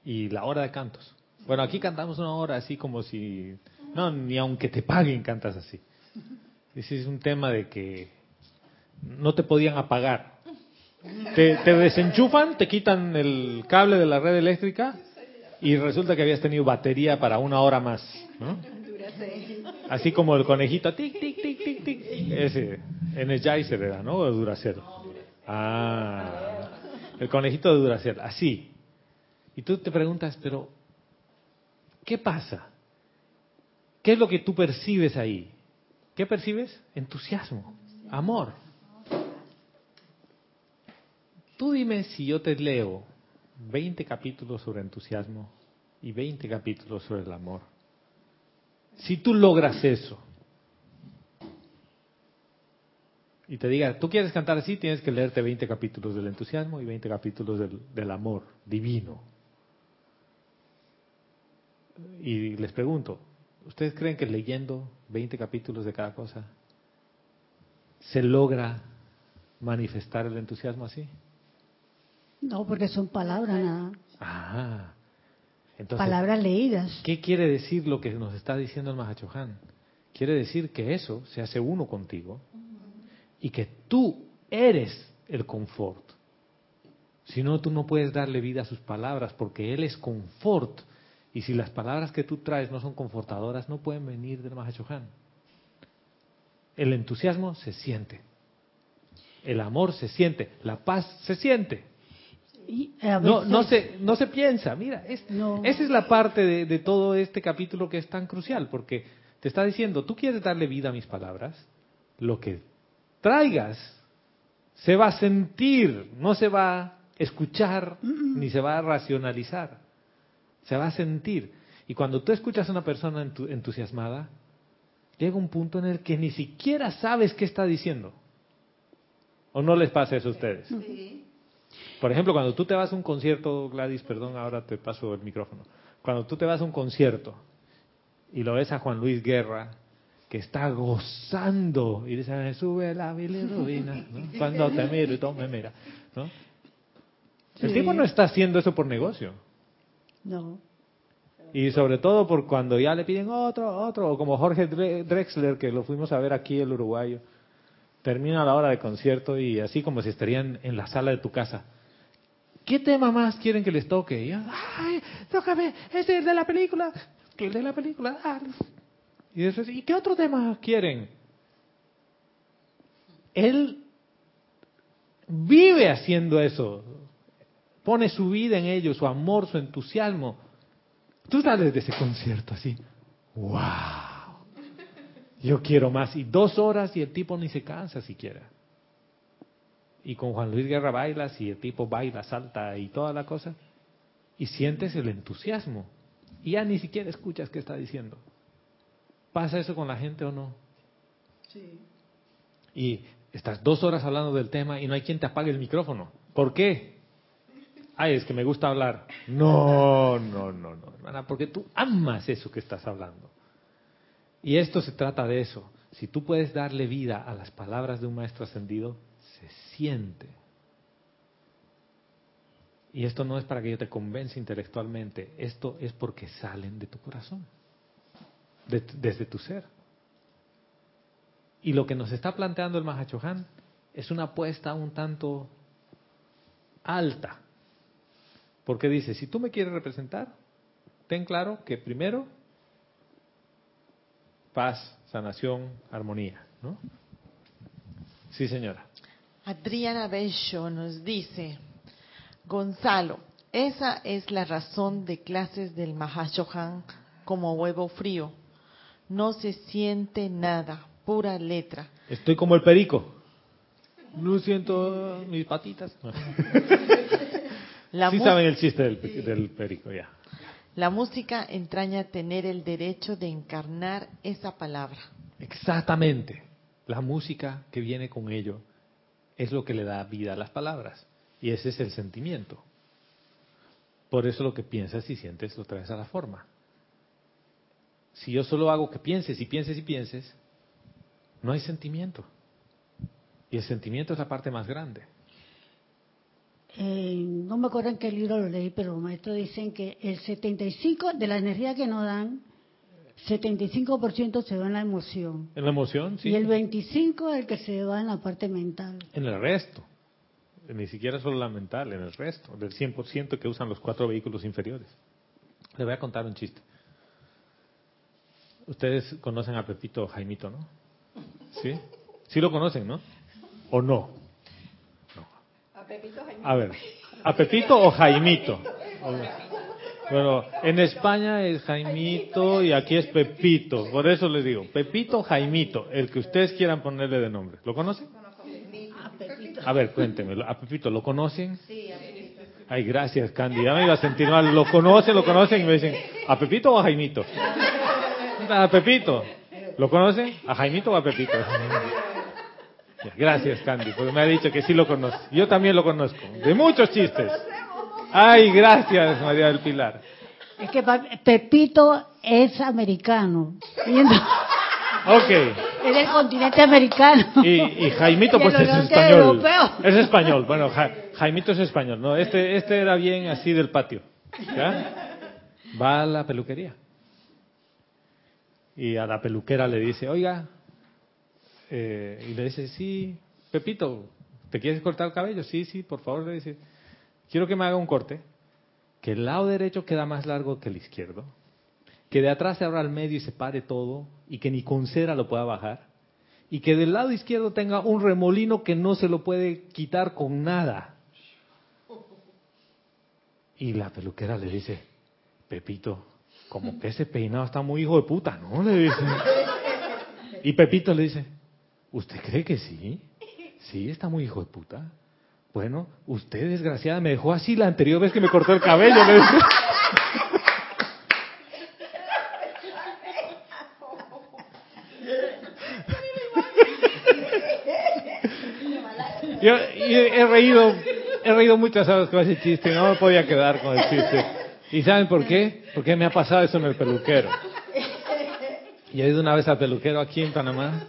Y la hora de cantos. Bueno, aquí cantamos una hora así como si... No, ni aunque te paguen cantas así. Ese es un tema de que no te podían apagar. Te, desenchufan, te quitan el cable de la red eléctrica y resulta que habías tenido batería para una hora más. Así como el conejito, tic, tic, tic, tic, tic. Ese, Energizer era, ¿no? O Duracell. Ah, el conejito de Duracell, así. Y tú te preguntas, pero, ¿qué pasa? ¿Qué es lo que tú percibes ahí? ¿Qué percibes? Entusiasmo, amor. Tú dime si yo te leo 20 capítulos sobre entusiasmo y 20 capítulos sobre el amor. Si tú logras eso y te diga, tú quieres cantar así, tienes que leerte 20 capítulos del entusiasmo y 20 capítulos del, del amor divino. Y les pregunto, ¿Ustedes creen que leyendo 20 capítulos de cada cosa se logra manifestar el entusiasmo así? No, porque son palabras nada. Ah, entonces, palabras leídas. ¿Qué quiere decir lo que nos está diciendo el Mahachohan? Quiere decir que eso se hace uno contigo y que tú eres el confort. Si no, tú no puedes darle vida a sus palabras porque Él es confort y si las palabras que tú traes no son confortadoras, no pueden venir del Mahachohan. El entusiasmo se siente. El amor se siente. La paz se siente. No, no, se, no se piensa. Mira, esa es la parte de, de todo este capítulo que es tan crucial, porque te está diciendo, tú quieres darle vida a mis palabras, lo que traigas se va a sentir, no se va a escuchar ni se va a racionalizar se va a sentir. Y cuando tú escuchas a una persona entusiasmada, llega un punto en el que ni siquiera sabes qué está diciendo. ¿O no les pasa eso a ustedes? Por ejemplo, cuando tú te vas a un concierto, Gladys, perdón, ahora te paso el micrófono. Cuando tú te vas a un concierto y lo ves a Juan Luis Guerra, que está gozando y dice, sube la bilirrubina, cuando te miro y todo me mira. ¿no? El tipo no está haciendo eso por negocio. No. Y sobre todo por cuando ya le piden otro, otro, o como Jorge Drexler, que lo fuimos a ver aquí, el uruguayo, termina la hora de concierto y así como si estarían en la sala de tu casa. ¿Qué tema más quieren que les toque? Y, Ay, tócame, ese es de la película, el de la película. Y después, ¿y qué otro tema quieren? Él vive haciendo eso pone su vida en ello, su amor, su entusiasmo. Tú sales de ese concierto así, wow, yo quiero más. Y dos horas y el tipo ni se cansa siquiera. Y con Juan Luis Guerra bailas y el tipo baila, salta y toda la cosa. y sientes el entusiasmo. Y ya ni siquiera escuchas qué está diciendo. ¿Pasa eso con la gente o no? Sí. Y estás dos horas hablando del tema y no hay quien te apague el micrófono. ¿Por qué? Ay, es que me gusta hablar. No, no, no, no, hermana, porque tú amas eso que estás hablando. Y esto se trata de eso. Si tú puedes darle vida a las palabras de un maestro ascendido, se siente. Y esto no es para que yo te convenza intelectualmente, esto es porque salen de tu corazón, de- desde tu ser. Y lo que nos está planteando el Mahachohan es una apuesta un tanto alta. Porque dice, si tú me quieres representar, ten claro que primero, paz, sanación, armonía, ¿no? Sí, señora. Adriana Bello nos dice, Gonzalo, esa es la razón de clases del Mahashohan como huevo frío. No se siente nada, pura letra. Estoy como el perico. No siento mis patitas. No. La, sí saben el chiste del, del perico, ya. La música entraña tener el derecho de encarnar esa palabra. Exactamente. La música que viene con ello es lo que le da vida a las palabras. Y ese es el sentimiento. Por eso lo que piensas y sientes lo traes a la forma. Si yo solo hago que pienses y pienses y pienses, no hay sentimiento. Y el sentimiento es la parte más grande. Eh, no me acuerdo en qué libro lo leí, pero los maestros dicen que el 75 de la energía que nos dan, 75% se va en la emoción. En la emoción, sí. Y el 25 es el que se va en la parte mental. En el resto. Ni siquiera solo la mental, en el resto. Del 100% que usan los cuatro vehículos inferiores. Le voy a contar un chiste. Ustedes conocen a Pepito Jaimito, ¿no? ¿Sí? Sí lo conocen, ¿no? ¿O no? A Pepito Jaime. A ver, ¿a Pepito o Jaimito? Bueno, en España es Jaimito y aquí es Pepito. Por eso les digo, Pepito o Jaimito, el que ustedes quieran ponerle de nombre. ¿Lo conocen? A ver, cuéntemelo. ¿A Pepito lo conocen? Sí, a Pepito. Ay, gracias, Candy. Ya me iba a sentir mal. ¿Lo conocen? ¿Lo conocen? Y me dicen, ¿a Pepito o a Jaimito? A Pepito. ¿Lo conocen? ¿A Jaimito o a Pepito? Gracias, Candy, porque me ha dicho que sí lo conoce. Yo también lo conozco. De muchos chistes. Ay, gracias, María del Pilar. Es que Pepito es americano. Ok. es del continente americano. Y, y Jaimito, Y pues es español. europeo. Es español. Bueno, Ja- Jaimito es español. No, este, este era bien así del patio. ¿Ya? Va a la peluquería. Y a la peluquera le dice, oiga, eh, y le dice, sí, Pepito, ¿te quieres cortar el cabello? Sí, sí, por favor, le dice, quiero que me haga un corte, que el lado derecho queda más largo que el izquierdo, que de atrás se abra al medio y se pare todo, y que ni con cera lo pueda bajar, y que del lado izquierdo tenga un remolino que no se lo puede quitar con nada. Y la peluquera le dice, Pepito, como que ese peinado está muy hijo de puta, ¿no? Le dice. Y Pepito le dice, ¿usted cree que sí? Sí, está muy hijo de puta. Bueno, usted desgraciada me dejó así la anterior vez que me cortó el cabello. Yo, he reído, he reído muchas veces con ese chiste, no me podía quedar con el chiste. ¿Y saben por qué? Porque me ha pasado eso en el peluquero. Y he ido una vez al peluquero aquí en Panamá.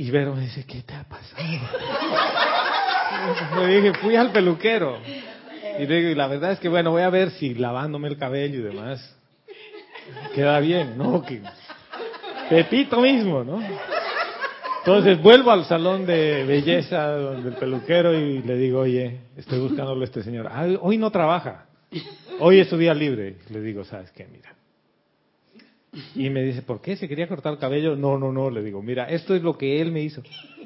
Y Vero me dice, ¿qué te ha pasado? Le dije, fui al peluquero. Y digo, y la verdad es que bueno, voy a ver si lavándome el cabello y demás queda bien, ¿no? Pepito mismo, ¿no? Entonces vuelvo al salón de belleza donde el peluquero y le digo, oye, estoy buscándole a este señor. "Ah, hoy no trabaja. Hoy es su día libre. Le digo, ¿sabes qué? Mira. Y me dice, ¿por qué? ¿Se quería cortar el cabello? No, no, no. Le digo, mira, esto es lo que él me hizo.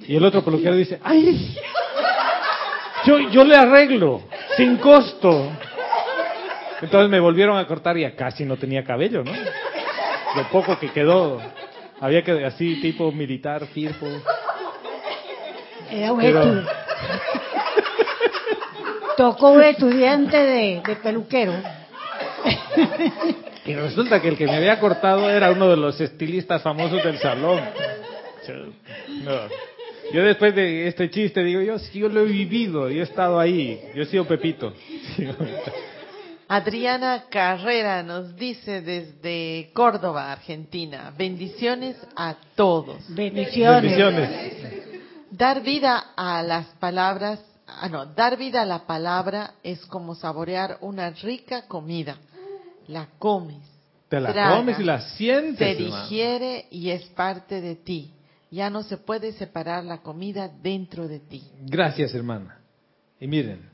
Y el otro peluquero dice, ¡ay! Yo, yo le arreglo, sin costo. Entonces me volvieron a cortar y ya casi no tenía cabello, ¿no? Lo poco que quedó. Había que, así, tipo militar, firpo. Era un Pero- tocó un estudiante de, de peluquero. Y resulta que el que me había cortado era uno de los estilistas famosos del salón. No. Yo después de este chiste digo, yo sí, yo lo he vivido, yo he estado ahí, yo he sido Pepito. Adriana Carrera nos dice desde Córdoba, Argentina, bendiciones a todos. Bendiciones. Bendiciones. Dar vida a las palabras, ah no, dar vida a la palabra es como saborear una rica comida. La comes, Te la comes y la sientes. se hermano. digiere y es parte de ti. Ya no se puede separar la comida dentro de ti. Gracias, hermana. Y miren,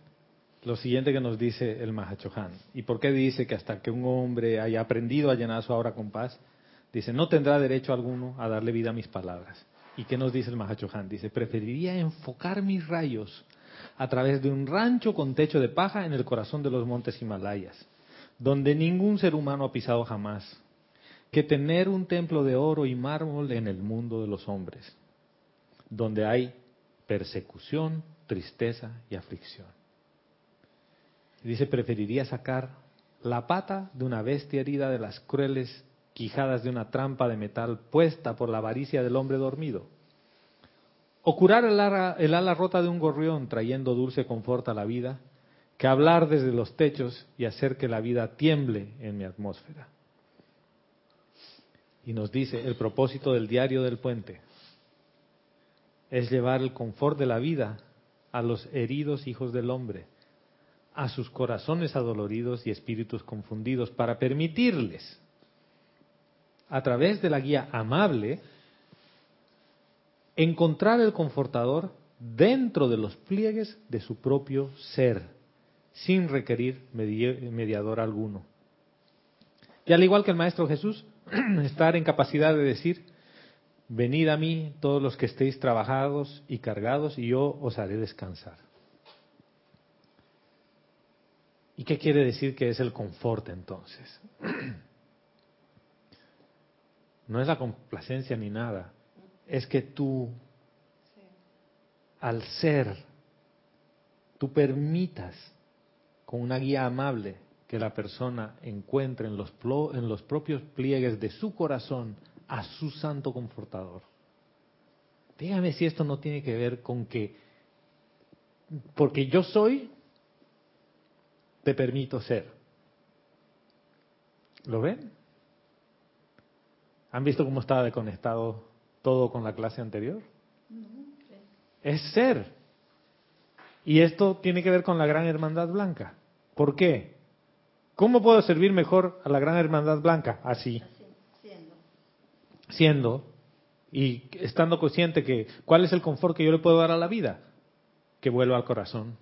lo siguiente que nos dice el Mahachohan. ¿Y por qué dice que hasta que un hombre haya aprendido a llenar su obra con paz, dice, no tendrá derecho alguno a darle vida a mis palabras? ¿Y qué nos dice el Mahachohan? Dice, preferiría enfocar mis rayos a través de un rancho con techo de paja en el corazón de los montes Himalayas, donde ningún ser humano ha pisado jamás, que tener un templo de oro y mármol en el mundo de los hombres, donde hay persecución, tristeza y aflicción. Dice, preferiría sacar la pata de una bestia herida de las crueles quijadas de una trampa de metal puesta por la avaricia del hombre dormido. O curar el ala, el ala rota de un gorrión trayendo dulce confort a la vida, que hablar desde los techos y hacer que la vida tiemble en mi atmósfera. Y nos dice, el propósito del diario del puente es llevar el confort de la vida a los heridos hijos del hombre, a sus corazones adoloridos y espíritus confundidos, para permitirles, a través de la guía amable, encontrar el confortador dentro de los pliegues de su propio ser, sin requerir medi- mediador alguno. Y al igual que el Maestro Jesús, estar en capacidad de decir, venid a mí todos los que estéis trabajados y cargados, y yo os haré descansar. ¿Y qué quiere decir que es el confort entonces? No es la complacencia ni nada, es que tú, al ser, tú permitas con una guía amable que la persona encuentre en los, plo- en los propios pliegues de su corazón a su santo confortador. Dígame si esto no tiene que ver con que, porque yo soy, te permito ser. ¿Lo ven? ¿Han visto cómo estaba desconectado todo con la clase anterior? Es ser. Y esto tiene que ver con la gran hermandad blanca. ¿Por qué? ¿Cómo puedo servir mejor a la gran hermandad blanca? Así. Siendo y estando consciente que cuál es el confort que yo le puedo dar a la vida, que vuelva al corazón.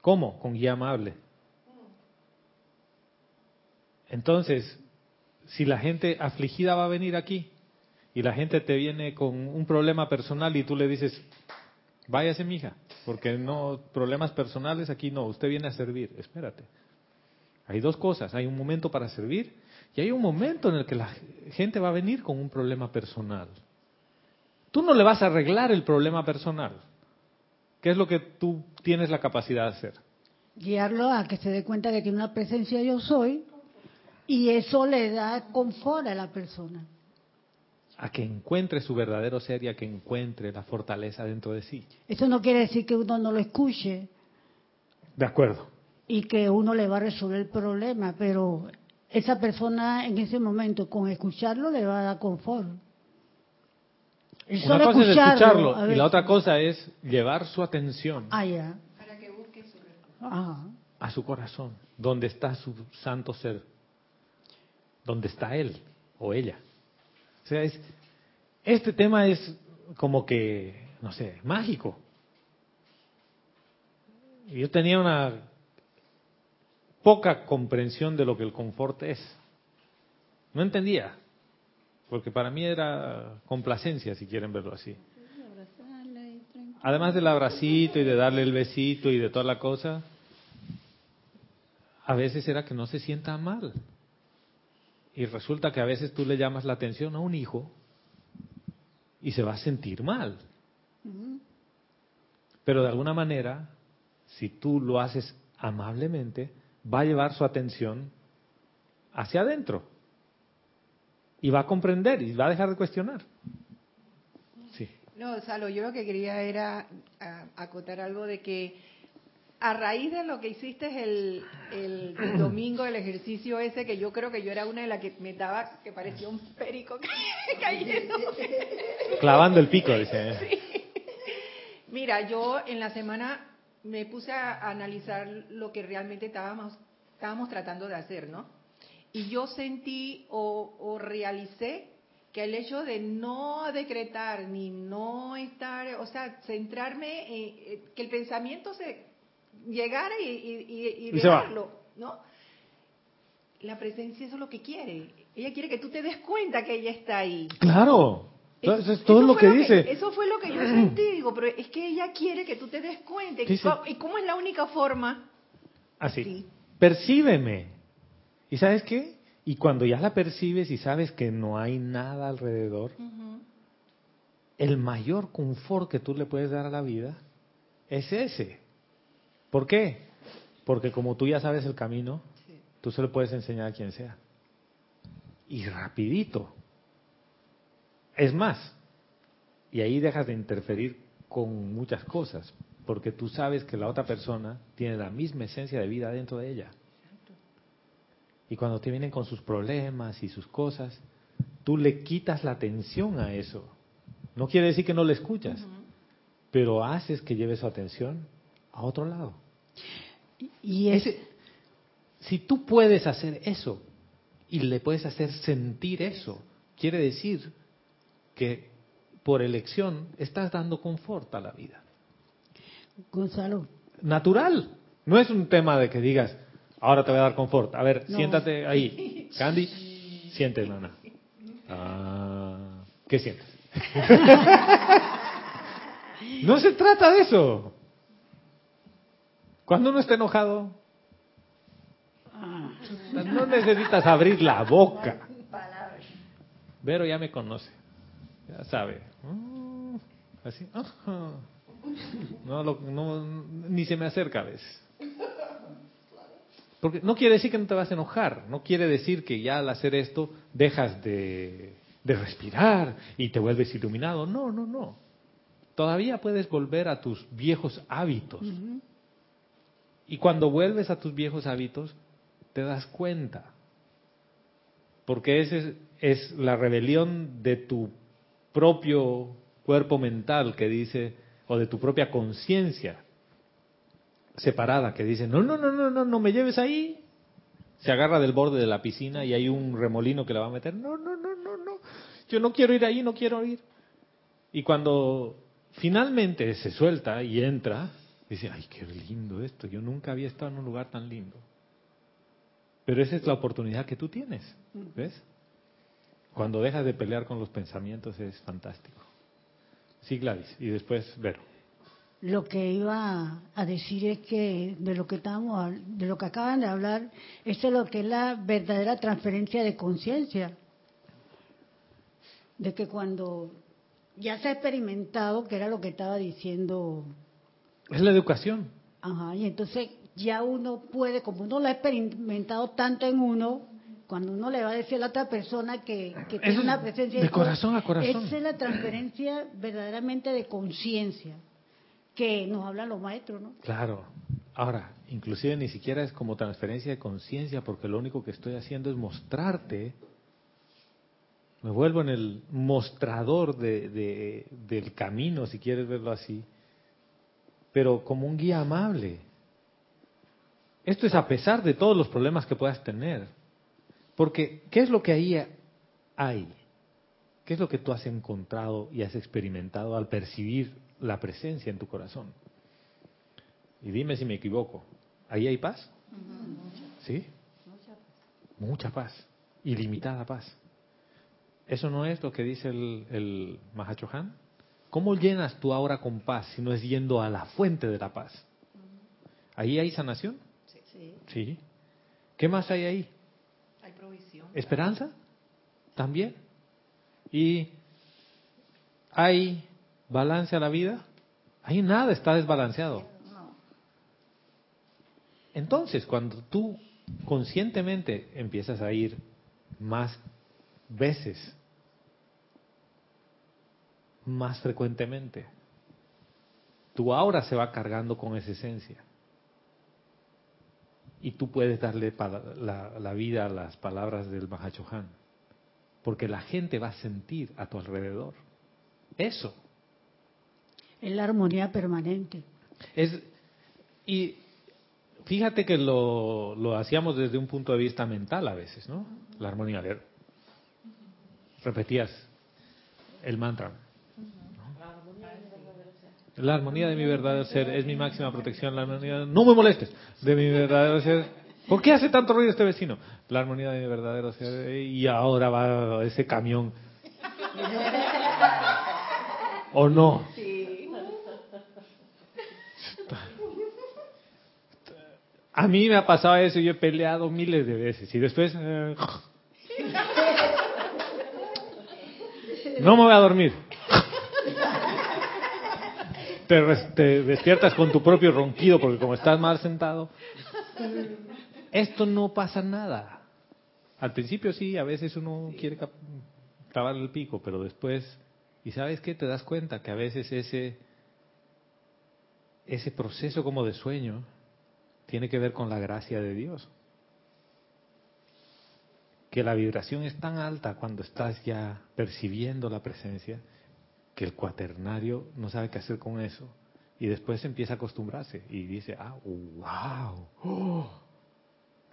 ¿Cómo? Con guía amable. Entonces, si la gente afligida va a venir aquí y la gente te viene con un problema personal y tú le dices, váyase mija, porque no, problemas personales aquí no, usted viene a servir, espérate. Hay dos cosas, hay un momento para servir y hay un momento en el que la gente va a venir con un problema personal. Tú no le vas a arreglar el problema personal. ¿Qué es lo que tú tienes la capacidad de hacer? Guiarlo a que se dé cuenta que tiene una presencia yo soy y eso le da confort a la persona. A que encuentre su verdadero ser y a que encuentre la fortaleza dentro de sí. Eso no quiere decir que uno no lo escuche De acuerdo. y que uno le va a resolver el problema, pero esa persona en ese momento con escucharlo le va a dar confort. Una cosa es escucharlo y la otra cosa es llevar su atención Ah, ya. Para que busque su respuesta. Ajá. a su corazón, donde está su santo ser, donde está él o ella. O sea, es, este tema es como que, no sé, mágico. Yo tenía una poca comprensión de lo que el confort es. No entendía, porque para mí era complacencia, si quieren verlo así. Además del abracito y de darle el besito y de toda la cosa, a veces era que no se sienta mal. Y resulta que a veces tú le llamas la atención a un hijo y se va a sentir mal. Pero de alguna manera si tú lo haces amablemente, va a llevar su atención hacia adentro. Y va a comprender y va a dejar de cuestionar. Sí. No, Salo, yo lo que quería era acotar algo de que a raíz de lo que hiciste el, el domingo, el ejercicio ese, que yo creo que yo era una de las que me daba, que parecía un perico cayendo. Clavando el pico, dice. ¿eh? Mira, yo en la semana me puse a analizar lo que realmente estábamos, estábamos tratando de hacer, ¿no? Y yo sentí o, o realicé que el hecho de no decretar ni no estar, o sea, centrarme en en que el pensamiento se llegara y, y, dejarlo, ¿no? La presencia eso es lo que quiere. Ella quiere que tú te des cuenta que ella está ahí. Claro. Eso es todo Eso lo que dice. eso fue lo que yo sentí, digo, pero es que ella quiere que tú te des cuenta. ¿Y ¿Y cómo es la única forma? Así. Sí. Percíbeme. ¿Y sabes qué? Y cuando ya la percibes y sabes que no hay nada alrededor, el mayor confort que tú le puedes dar a la vida es ese. ¿Por qué? Porque como tú ya sabes el camino, tú se lo puedes enseñar a quien sea. Y rapidito. Es más, y ahí dejas de interferir con muchas cosas, porque tú sabes que la otra persona tiene la misma esencia de vida dentro de ella. Y cuando te vienen con sus problemas y sus cosas, tú le quitas la atención a eso. No quiere decir que no le escuchas, pero haces que lleve su atención a otro lado. Y es, Ese- si tú puedes hacer eso y le puedes hacer sentir eso, quiere decir que por elección estás dando confort a la vida. Gonzalo, Natural. No es un tema de que digas, ahora te voy a dar confort. A ver, No. siéntate ahí. Candy, siente, hermana. Ah, ¿Qué sientes? no se trata de eso. Cuando uno está enojado, no necesitas abrir la boca. Vero ya me conoce. Ya sabe. Mm, Así. No, no, ni se me acerca a veces. Porque no quiere decir que no te vas a enojar, no quiere decir que ya al hacer esto dejas de, de respirar y te vuelves iluminado. No, no, no. Todavía puedes volver a tus viejos hábitos. Y cuando vuelves a tus viejos hábitos, te das cuenta. Porque esa es, es la rebelión de tu propio cuerpo mental que dice, o de tu propia conciencia separada que dice, no, no, no, no, no, no me lleves ahí. Se agarra del borde de la piscina y hay un remolino que la va a meter. No, no, no, no, no. Yo no quiero ir ahí, no quiero ir. Y cuando finalmente se suelta y entra, dice, ay, qué lindo esto. Yo nunca había estado en un lugar tan lindo. Pero esa es la oportunidad que tú tienes, ¿ves? Cuando dejas de pelear con los pensamientos es fantástico. Sí, Gladys. Y después, Vero. lo que iba a decir es que de lo que estamos, de lo que acaban de hablar, esto es lo que es la verdadera transferencia de conciencia. De que cuando ya se ha experimentado, que era lo que estaba diciendo Es la educación. Ajá, y entonces ya uno puede, como uno lo ha experimentado tanto en uno, cuando uno le va a decir a la otra persona que, que tiene Es una presencia de corazón a corazón. Esa es la transferencia verdaderamente de conciencia que nos hablan los maestros, ¿no? Claro. Ahora, inclusive ni siquiera es como transferencia de conciencia, porque lo único que estoy haciendo es mostrarte. Me vuelvo en el mostrador de, de- del camino, si quieres verlo así, pero como un guía amable. Esto es a pesar de todos los problemas que puedas tener. Porque, ¿qué es lo que ahí hay? ¿Qué es lo que tú has encontrado y has experimentado al percibir la presencia en tu corazón? Y dime si me equivoco. ¿Ahí hay paz? ¿Sí? Mucha paz. Ilimitada paz. ¿Eso no es lo que dice el, el Mahachohan? ¿Cómo llenas tú ahora con paz si no es yendo a la fuente de la paz? ¿Ahí hay sanación? Sí, Sí. ¿Qué más hay ahí? hay provisión. ¿Esperanza? También. ¿Y hay balance a la vida? Ahí nada está desbalanceado. Entonces, cuando tú conscientemente empiezas a ir más veces, más frecuentemente, tu aura se va cargando con esa esencia. Y tú puedes darle la, la vida a las palabras del Mahachohan. Porque la gente va a sentir a tu alrededor. Eso. Es la armonía permanente. Es, y fíjate que lo, lo hacíamos desde un punto de vista mental a veces, ¿no? La armonía. Repetías el mantra. La armonía de mi verdadero ser es mi máxima protección. La armonía, no me molestes, de mi verdadero ser. ¿Por qué hace tanto ruido este vecino? La armonía de mi verdadero ser. Y ahora va ese camión. ¿O no? A mí me ha pasado eso, yo he peleado miles de veces y después... Eh, no me voy a dormir. Te, despiertas con tu propio ronquido porque como estás mal sentado, esto no pasa nada. Al principio sí, a veces uno quiere clavar el pico, pero después, y sabes qué, te das cuenta que a veces ese ese proceso como de sueño tiene que ver con la gracia de Dios. Que la vibración es tan alta cuando estás ya percibiendo la presencia que el cuaternario no sabe qué hacer con eso. Y después empieza a acostumbrarse y dice, ah, wow, oh,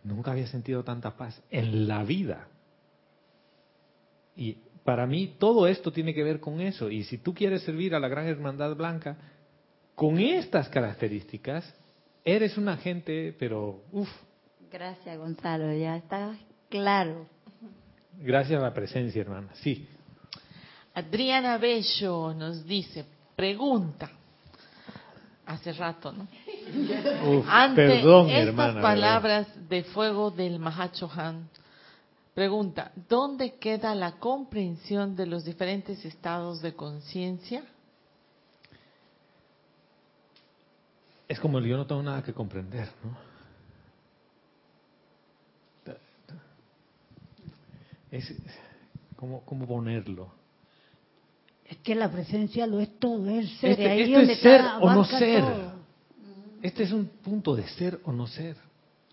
nunca había sentido tanta paz en la vida. Y para mí todo esto tiene que ver con eso. Y si tú quieres servir a la Gran Hermandad Blanca con estas características, eres un agente, pero uff. Gracias, Gonzalo, ya está claro. Gracias a la presencia, hermana. Sí. Adriana Bello nos dice, pregunta, hace rato, ¿no? Uf, Ante estas palabras de fuego del Mahacho Han, pregunta, ¿dónde queda la comprensión de los diferentes estados de conciencia? Es como el yo no tengo nada que comprender, ¿no? Es, ¿cómo, ¿Cómo ponerlo? Es que la presencia lo es todo, es ser. Este, ahí esto es ser o no ser. Este es un punto de ser o no ser.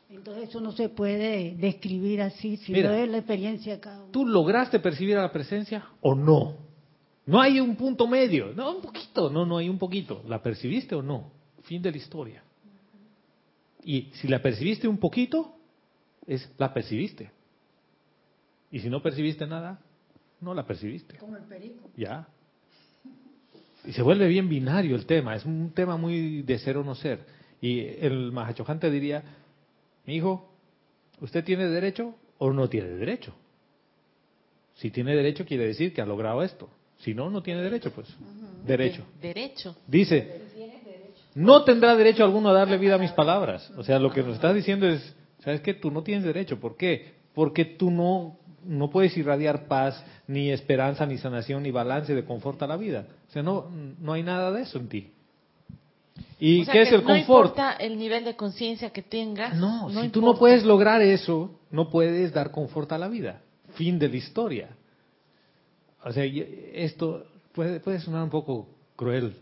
Entonces eso no se puede describir así, sino es la experiencia cada uno. ¿Tú lograste percibir a la presencia o no? No hay un punto medio, no, un poquito, no, no hay un poquito. ¿La percibiste o no? Fin de la historia. Y si la percibiste un poquito, es la percibiste. Y si no percibiste nada, no la percibiste. Como el perico. Ya. Y se vuelve bien binario el tema, es un tema muy de ser o no ser. Y el Mahachojante diría, mi hijo, ¿usted tiene derecho o no tiene derecho? Si tiene derecho quiere decir que ha logrado esto. Si no, no tiene derecho, pues. Derecho. Derecho. Dice, no tendrá derecho alguno a darle vida a mis palabras. O sea, lo que nos estás diciendo es, ¿sabes qué? Tú no tienes derecho. ¿Por qué? Porque tú no, no puedes irradiar paz, ni esperanza, ni sanación, ni balance de confort a la vida. O sea, no, no hay nada de eso en ti. ¿Y qué es el confort? No importa el nivel de conciencia que tengas. No, si tú no puedes lograr eso, no puedes dar confort a la vida. Fin de la historia. O sea, esto puede, puede sonar un poco cruel,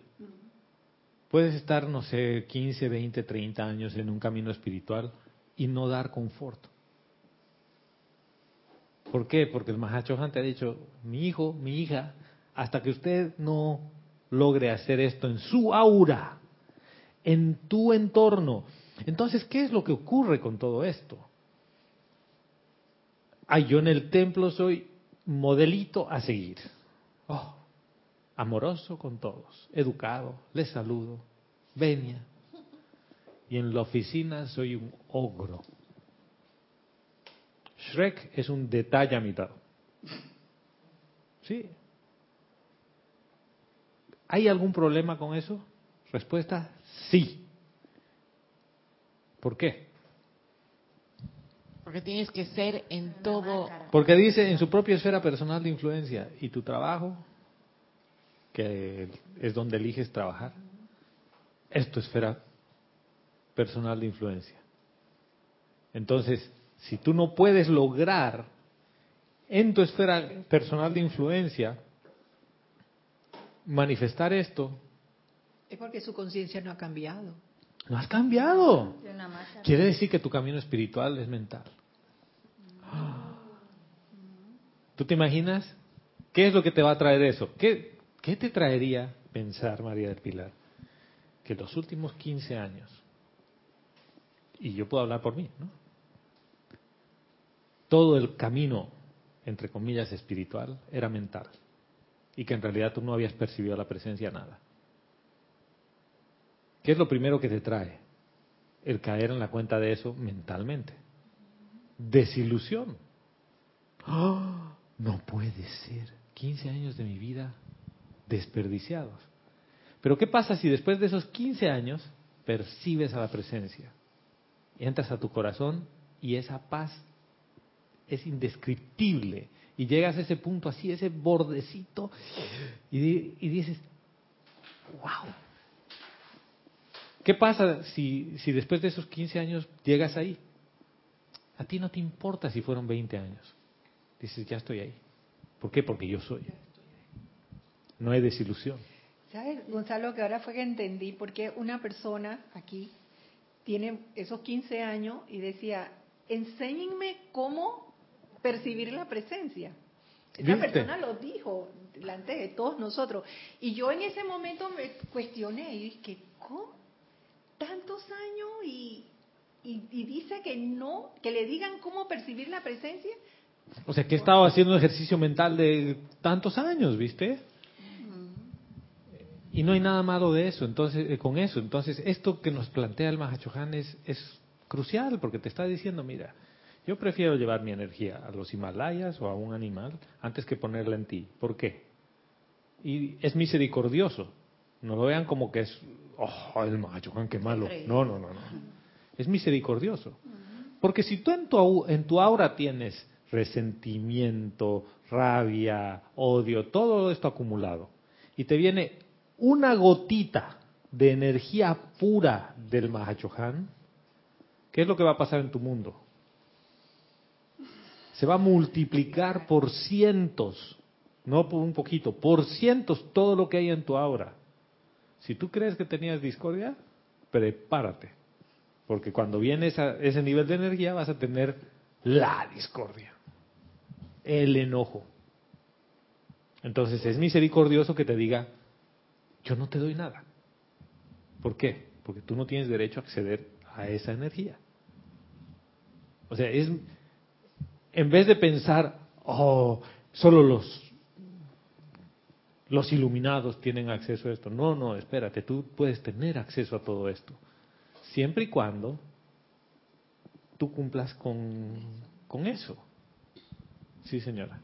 Puedes estar, no sé, 15, 20, 30 años en un camino espiritual y no dar confort. ¿Por qué? Porque el Mahachohan te ha dicho, mi hijo, mi hija, hasta que usted no logre hacer esto en su aura, en tu entorno. Entonces, ¿qué es lo que ocurre con todo esto? Ay, yo en el templo soy modelito a seguir. Oh, amoroso con todos, educado, les saludo, venia. Y en la oficina soy un ogro. Shrek es un detalle a mitad. ¿Sí? ¿Hay algún problema con eso? Respuesta, sí. ¿Por qué? Porque tienes que ser en todo. Porque dice en su propia esfera personal de influencia y tu trabajo que es donde eliges trabajar, es tu esfera personal de influencia. Entonces, si tú no puedes lograr en tu esfera personal de influencia manifestar esto, Es porque su conciencia no ha cambiado. no has cambiado. Quiere decir que tu camino espiritual es mental. ¿Tú te imaginas? ¿Qué es lo que te va a traer eso? ¿Qué, qué te traería pensar, María del Pilar? Que los últimos 15 años, y yo puedo hablar por mí, ¿no? Todo el camino, entre comillas, espiritual, era mental. Y que en realidad tú no habías percibido la presencia nada. ¿Qué es lo primero que te trae? El caer en la cuenta de eso mentalmente. Desilusión. ¡Ah! No puede ser. 15 años de mi vida desperdiciados. Pero ¿qué pasa si después de esos 15 años percibes a la presencia? Entras a tu corazón y esa paz es indescriptible. Y llegas a ese punto así, ese bordecito, y, y dices, wow. ¿Qué pasa si, si después de esos 15 años llegas ahí? A ti no te importa si fueron 20 años. Dices, ya estoy ahí. ¿Por qué? Porque yo soy. No hay desilusión. ¿Sabes, Gonzalo, que ahora fue que entendí por qué una persona aquí tiene esos 15 años y decía, enséñenme cómo percibir la presencia. Esa ¿Viste? persona lo dijo delante de todos nosotros. Y yo en ese momento me cuestioné y dije, ¿cómo? Tantos años y, y, y dice que no, que le digan cómo percibir la presencia. O sea, que he estado haciendo un ejercicio mental de tantos años, ¿viste? Y no hay nada malo de eso, entonces, eh, con eso. Entonces, esto que nos plantea el Mahachohan es, es crucial, porque te está diciendo, mira, yo prefiero llevar mi energía a los Himalayas o a un animal antes que ponerla en ti. ¿Por qué? Y es misericordioso. No lo vean como que es, oh, el Mahachohan, qué malo. No, no, no, no. Es misericordioso. Porque si tú en tu, en tu aura tienes resentimiento, rabia, odio, todo esto acumulado, y te viene una gotita de energía pura del Mahachohan, ¿qué es lo que va a pasar en tu mundo? Se va a multiplicar por cientos, no por un poquito, por cientos todo lo que hay en tu aura. Si tú crees que tenías discordia, prepárate. Porque cuando viene esa- ese nivel de energía vas a tener la discordia, el enojo. Entonces es misericordioso que te diga, yo no te doy nada. ¿Por qué? Porque tú no tienes derecho a acceder a esa energía. O sea, es en vez de pensar, oh, solo los los iluminados tienen acceso a esto. No, no, espérate, tú puedes tener acceso a todo esto. Siempre y cuando tú cumplas con, con eso. Sí, señora.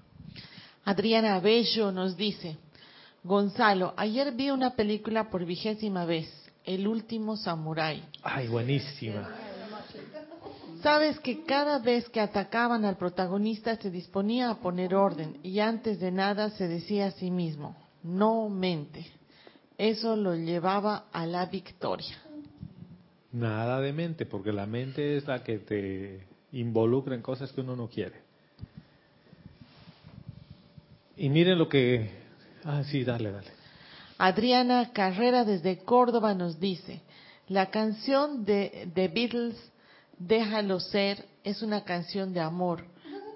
Adriana Bello nos dice, Gonzalo, ayer vi una película por vigésima vez, El último samurái. Ay, buenísima. Sabes que cada vez que atacaban al protagonista se disponía a poner orden y antes de nada se decía a sí mismo, no mente. Eso lo llevaba a la victoria. Nada de mente, porque la mente es la que te involucra en cosas que uno no quiere. Y miren lo que... Ah, sí, dale, dale. Adriana Carrera desde Córdoba nos dice, la canción de The Beatles, Déjalo ser, es una canción de amor.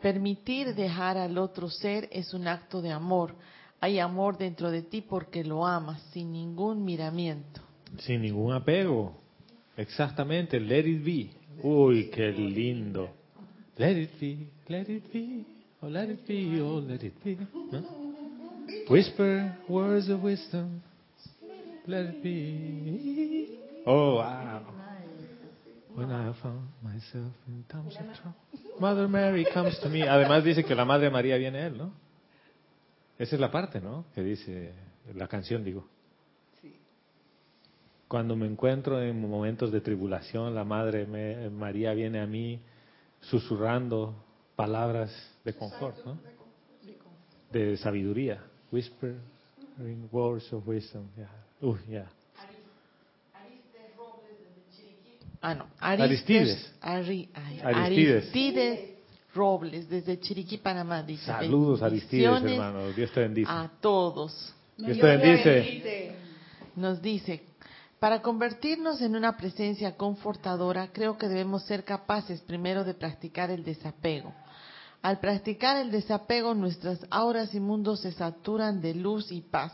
Permitir dejar al otro ser es un acto de amor. Hay amor dentro de ti porque lo amas, sin ningún miramiento. Sin ningún apego. Exactamente, let it be. Uy, qué lindo. Let it be, let it be, oh let it be, oh let it be. Whisper words of wisdom, let it be. Oh, wow. When I found myself in times of trouble, Mother Mary comes to me. Además dice que la Madre María viene a él, ¿no? Esa es la parte, ¿no? Que dice la canción, digo. Cuando me encuentro en momentos de tribulación, la Madre me- María viene a mí susurrando palabras de confort, ¿no? De sabiduría. Whisper words of wisdom. Yeah. Uy, yeah. Ah, no. Aristides. Ari- ay, Aristides. Aristides Robles, desde Chiriquí, Panamá. Dice, Saludos, Aristides, "Bendiciones hermano. Dios te bendice. A todos. Dios te bendice. bendice. Nos dice, para convertirnos en una presencia confortadora, creo que debemos ser capaces primero de practicar el desapego. Al practicar el desapego, nuestras auras y mundos se saturan de luz y paz.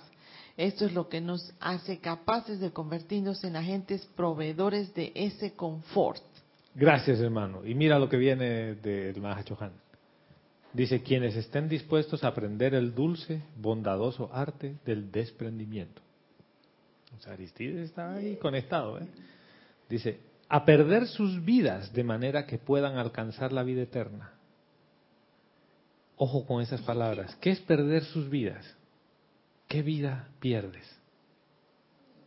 Esto es lo que nos hace capaces de convertirnos en agentes proveedores de ese confort. Gracias, hermano. Y mira lo que viene del Mahachohan. Dice, quienes estén dispuestos a aprender el dulce, bondadoso arte del desprendimiento. O sea, Aristides está ahí conectado. ¿eh? Dice, a perder sus vidas de manera que puedan alcanzar la vida eterna. Ojo con esas palabras. ¿Qué es perder sus vidas? ¿Qué vida pierdes?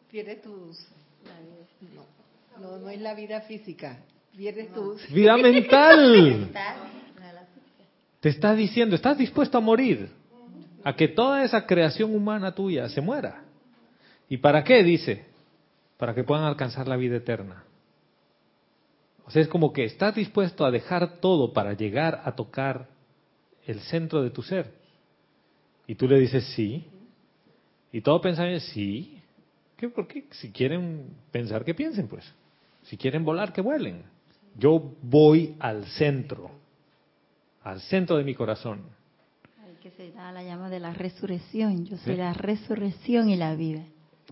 Pierdes tus... No, no, no es la vida física. Pierdes tus... Vida mental. Te está diciendo, estás dispuesto a morir, a que toda esa creación humana tuya se muera. ¿Y para qué? Dice, para que puedan alcanzar la vida eterna. O sea, es como que estás dispuesto a dejar todo para llegar a tocar el centro de tu ser. Y tú le dices sí. Y todo pensamiento sí. ¿Qué, ¿Por qué? Si quieren pensar, que piensen, pues. Si quieren volar, que vuelen. Yo voy al centro, al centro de mi corazón. Ay, que se da la llama de la resurrección. Yo soy Sí. la resurrección y la vida.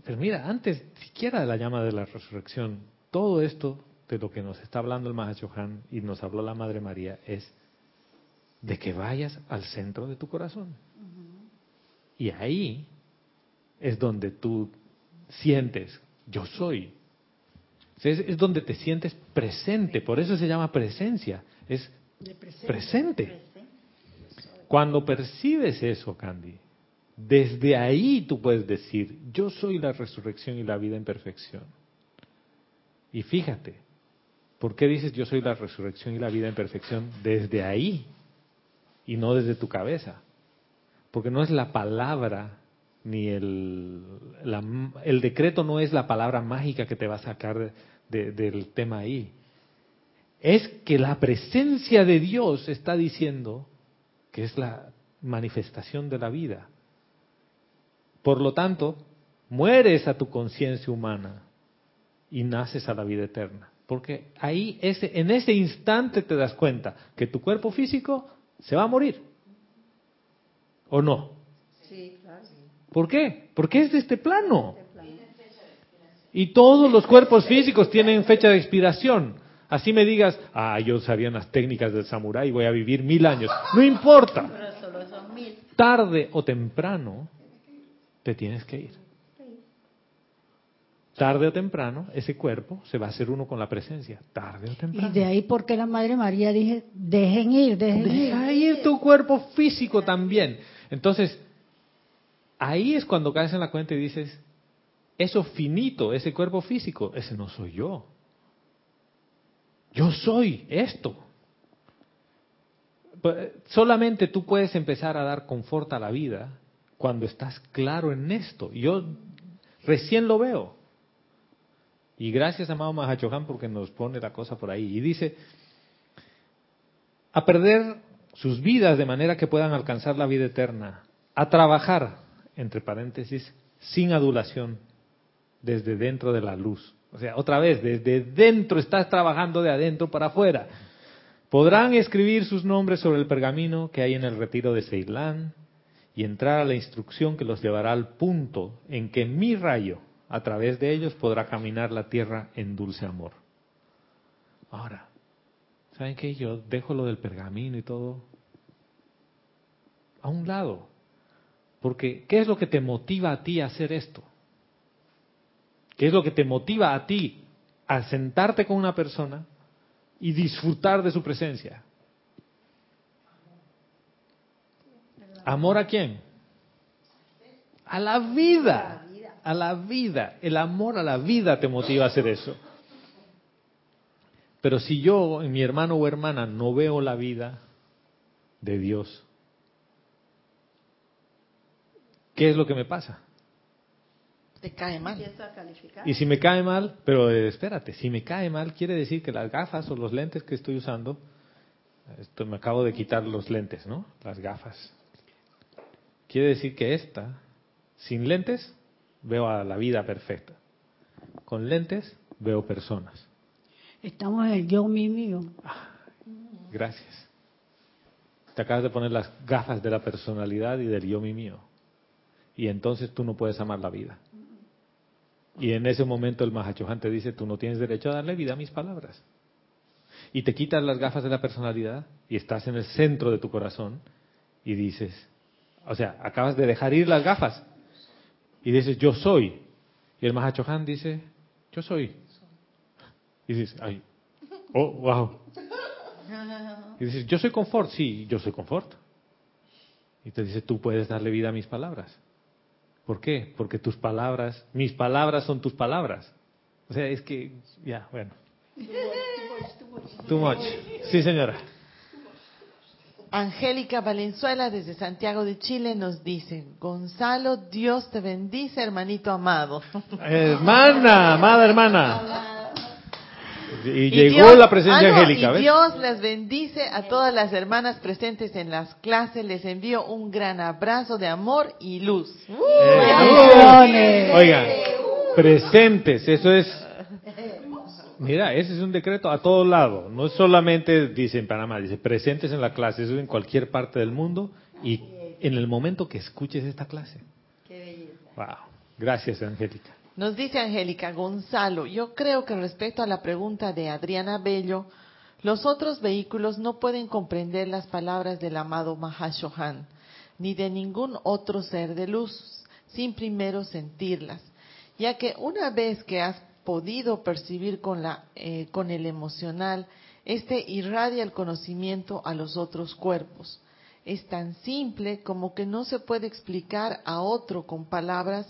Pero mira, antes siquiera de la llama de la resurrección, todo esto de lo que nos está hablando el Mahachohan y nos habló la Madre María es de que vayas al centro de tu corazón. Y ahí es donde tú sientes, yo soy. Es, es donde te sientes presente, por eso se llama presencia, es presente. Cuando percibes eso, Candy, desde ahí tú puedes decir, yo soy la resurrección y la vida en perfección. Y fíjate, ¿por qué dices yo soy la resurrección y la vida en perfección desde ahí y no desde tu cabeza? Porque no es la palabra ni el, el decreto no es la palabra mágica que te va a sacar de- de- del tema ahí. Es que la presencia de Dios está diciendo que es la manifestación de la vida. Por lo tanto, mueres a tu conciencia humana y naces a la vida eterna. Porque ahí, ese, en ese instante te das cuenta que tu cuerpo físico se va a morir. ¿O no? Sí. ¿Por qué? Porque es de este plano. Y todos los cuerpos físicos tienen fecha de expiración. Así me digas, ah, yo sabía las técnicas del samurái y voy a vivir mil años. No importa. Tarde o temprano te tienes que ir. Tarde o temprano ese cuerpo se va a hacer uno con la presencia. Tarde o Y temprano. de ahí porque la Madre María dije, dejen ir, dejen ir. Deja ir tu cuerpo físico también. Entonces, ahí es cuando caes en la cuenta y dices, eso finito, ese cuerpo físico, ese no soy yo. Yo soy esto. Pues, Solamente tú puedes empezar a dar confort a la vida cuando estás claro en esto. Yo recién lo veo. Y gracias, amado Mahachohan, porque nos pone la cosa por ahí. Y dice, a perder sus vidas de manera que puedan alcanzar la vida eterna, a trabajar, entre paréntesis, sin adulación, desde dentro de la luz. O sea, otra vez, desde dentro estás trabajando de adentro para afuera. Podrán escribir sus nombres sobre el pergamino que hay en el retiro de Ceilán y entrar a la instrucción que los llevará al punto en que mi rayo, a través de ellos, podrá caminar la tierra en dulce amor. Ahora, ¿saben qué? Yo dejo lo del pergamino y todo a un lado. Porque, ¿qué es lo que te motiva a ti a hacer esto? ¿Qué es lo que te motiva a ti a sentarte con una persona y disfrutar de su presencia? ¿Amor a quién? A la vida. A la vida. El amor a la vida te motiva a hacer eso. Pero si yo, en mi hermano o hermana, no veo la vida de Dios, ¿qué es lo que me pasa? Te cae mal. A. Y si me cae mal, pero eh, espérate, si me cae mal, quiere decir que las gafas o los lentes que estoy usando, esto me acabo de quitar los lentes, ¿no? Las gafas. Quiere decir que esta, sin lentes, veo a la vida perfecta. Con lentes, veo personas. Estamos en el yo, mi, mío. Gracias. Te acabas de poner las gafas de la personalidad y del yo mi mío. Y entonces tú no puedes amar la vida. Y en ese momento el Mahachohan te dice, tú no tienes derecho a darle vida a mis palabras. Y te quitas las gafas de la personalidad y estás en el centro de tu corazón y dices, o sea, acabas de dejar ir las gafas y dices, yo soy. Y el Mahachohan dice, yo soy. Y dices, ay, oh, wow. Y dices, yo soy confort, sí, yo soy confort. Y te dice, tú puedes darle vida a mis palabras. ¿Por qué? Porque tus palabras, mis palabras son tus palabras. O sea, es que, ya, bueno. Too much. Sí, señora. Angélica Valenzuela desde Santiago de Chile nos dice, Gonzalo, Dios te bendice, hermanito amado. Hermana, amada hermana. Y, Y llegó Dios- la presencia ah, no, angélica, y ¿ves? Dios las bendice a todas las hermanas presentes en las clases. Les envío un gran abrazo de amor y luz. Eh, Oigan, presentes, eso es. Mira, ese es un decreto a todo lado. No es solamente, dice en Panamá, dice presentes en la clase, eso es en cualquier parte del mundo y en el momento que escuches esta clase. Qué belleza. Wow. Gracias, Angélica. Nos dice Angélica Gonzalo, yo creo que respecto a la pregunta de Adriana Bello, los otros vehículos no pueden comprender las palabras del amado Mahashohan, ni de ningún otro ser de luz, sin primero sentirlas, ya que una vez que has podido percibir con, la, eh, con el emocional, este irradia el conocimiento a los otros cuerpos. Es tan simple como que no se puede explicar a otro con palabras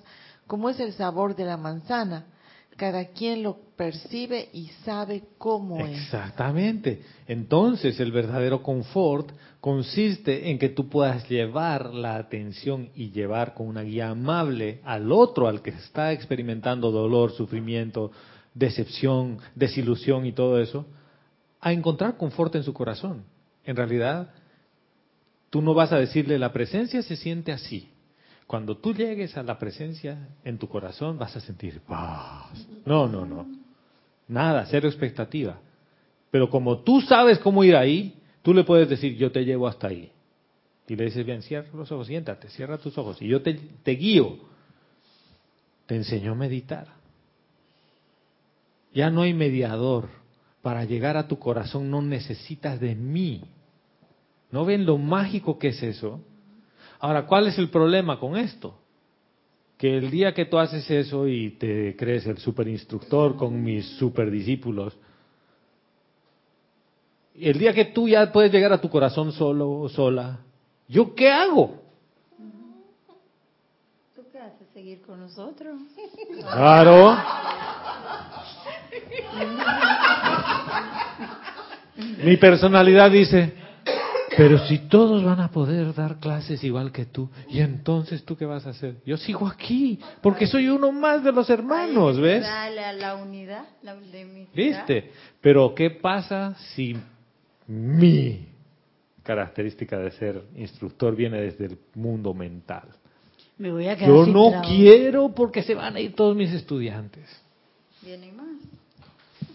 como es el sabor de la manzana. Cada quien lo percibe y sabe cómo es. Exactamente. Entonces, el verdadero confort consiste en que tú puedas llevar la atención y llevar con una guía amable al otro, al que está experimentando dolor, sufrimiento, decepción, desilusión y todo eso, a encontrar confort en su corazón. En realidad, tú no vas a decirle la presencia se siente así. Cuando tú llegues a la presencia en tu corazón vas a sentir paz. No, no, no. Nada, cero expectativa. Pero como tú sabes cómo ir ahí, tú le puedes decir, yo te llevo hasta ahí. Y le dices, bien, cierra los ojos, siéntate, cierra tus ojos. Y yo te, te guío. Te enseño a meditar. Ya no hay mediador. Para llegar a tu corazón no necesitas de mí. ¿No ven lo mágico que es eso? Ahora, ¿cuál es el problema con esto? Que el día que tú haces eso y te crees el super instructor con mis super discípulos, el día que tú ya puedes llegar a tu corazón solo o sola, ¿yo qué hago? ¿Tú qué haces? ¿Seguir con nosotros? Claro. Mi personalidad dice, pero si todos van a poder dar clases igual que tú, ¿y entonces tú qué vas a hacer? Yo sigo aquí, porque soy uno más de los hermanos, ¿ves? Dale a la unidad, la. ¿Viste? Pero ¿qué pasa si mi característica de ser instructor viene desde el mundo mental? Me voy a quedar Yo no trabajo. quiero porque se van a ir todos mis estudiantes. Viene más.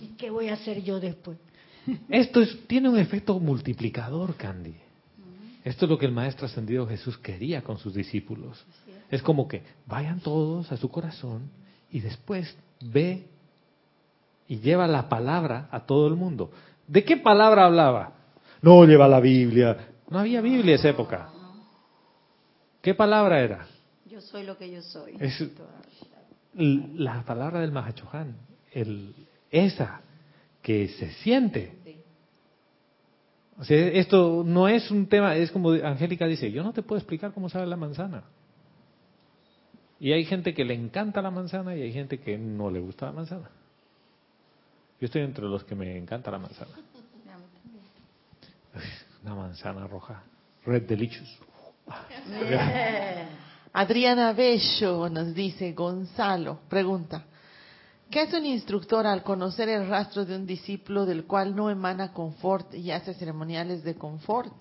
¿Y qué voy a hacer yo después? Esto es- tiene un efecto multiplicador, Candy. Esto es lo que el Maestro Ascendido Jesús quería con sus discípulos. Es como que vayan todos a su corazón y después ve y lleva la palabra a todo el mundo. ¿De qué palabra hablaba? No lleva la Biblia. No había Biblia en esa época. ¿Qué palabra era? Yo soy lo que yo soy. Es la palabra del Mahachohan, el, esa que se siente. O sea, esto no es un tema, es como Angélica dice, yo no te puedo explicar cómo sabe la manzana. Y hay gente que le encanta la manzana y hay gente que no le gusta la manzana. Yo estoy entre los que me encanta la manzana. Una manzana roja. Red Delicious. Adriana Bello nos dice, Gonzalo, pregunta, ¿qué hace un instructor al conocer el rastro de un discípulo del cual no emana confort y hace ceremoniales de confort?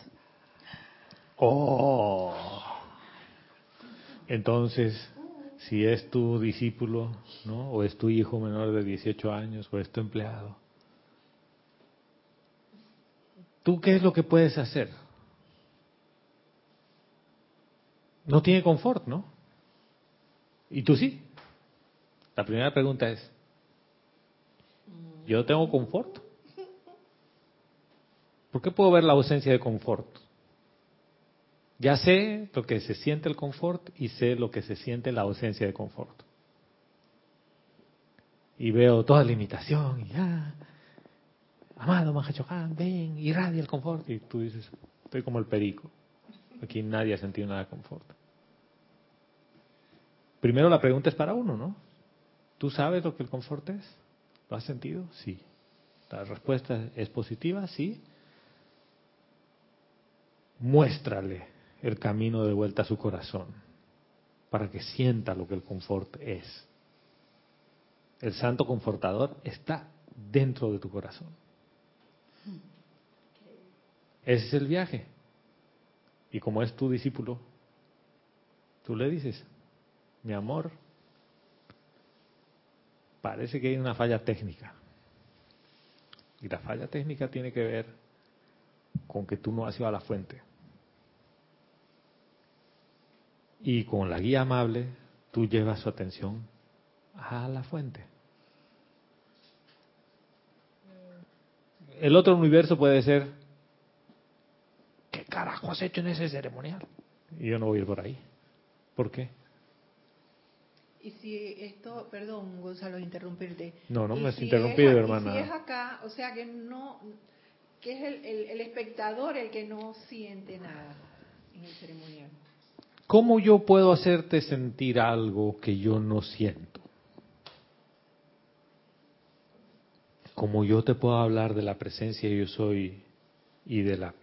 Oh. Entonces, si es tu discípulo, ¿no? O es tu hijo menor de 18 años, o es tu empleado. ¿Tú qué es lo que puedes hacer? No tiene confort, ¿no? ¿Y tú sí? La primera pregunta es, ¿yo tengo confort? ¿Por qué puedo ver la ausencia de confort? Ya sé lo que se siente el confort y sé lo que se siente la ausencia de confort. Y veo toda limitación y ya, amado Mahachohan, ven, irradia el confort. Y tú dices, estoy como el perico. Aquí nadie ha sentido nada de confort. Primero la pregunta es para uno, ¿no? ¿Tú sabes lo que el confort es? ¿Lo has sentido? Sí. La respuesta es positiva, sí. Muéstrale el camino de vuelta a su corazón para que sienta lo que el confort es. El santo confortador está dentro de tu corazón. Ese es el viaje. Y como es tu discípulo, tú le dices, mi amor, parece que hay una falla técnica. Y la falla técnica tiene que ver con que tú no has ido a la fuente. Y con la guía amable, tú llevas su atención a la fuente. El otro universo puede ser, ¿qué carajo has hecho en ese ceremonial? Y yo no voy a ir por ahí. ¿Por qué? Y si esto, perdón Gonzalo, interrumpirte. No, no me has si interrumpido, es, hermana. Si es acá, o sea que no, que es el, el- el espectador el que no siente nada en el ceremonial. ¿Cómo yo puedo hacerte sentir algo que yo no siento? Como yo te puedo hablar de la presencia yo soy y de la,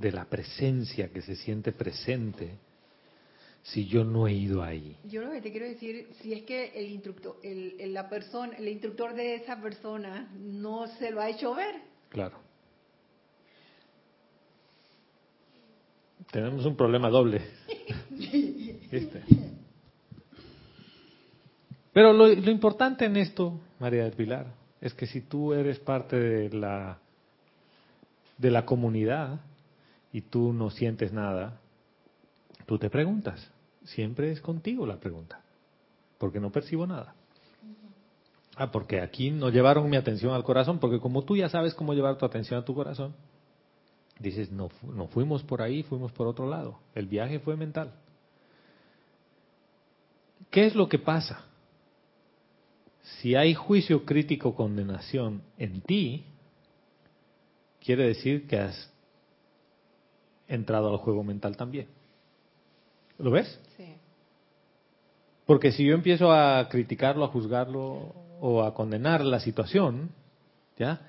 de la presencia que se siente presente si yo no he ido ahí. Yo lo que te quiero decir, si es que el instructor, el, el- la persona, el instructor de esa persona no se lo ha hecho ver. Claro. Tenemos un problema doble. ¿Viste? Pero lo, lo importante en esto, María del Pilar, es que si tú eres parte de la de la comunidad y tú no sientes nada, tú te preguntas. Siempre es contigo la pregunta, porque no percibo nada. Ah, porque aquí no llevaron mi atención al corazón, porque como tú ya sabes cómo llevar tu atención a tu corazón, dices, no, no fuimos por ahí, fuimos por otro lado. El viaje fue mental. ¿Qué es lo que pasa? Si hay juicio crítico, condenación en ti, quiere decir que has entrado al juego mental también. ¿Lo ves? Porque si yo empiezo a criticarlo, a juzgarlo o a condenar la situación, ¿ya?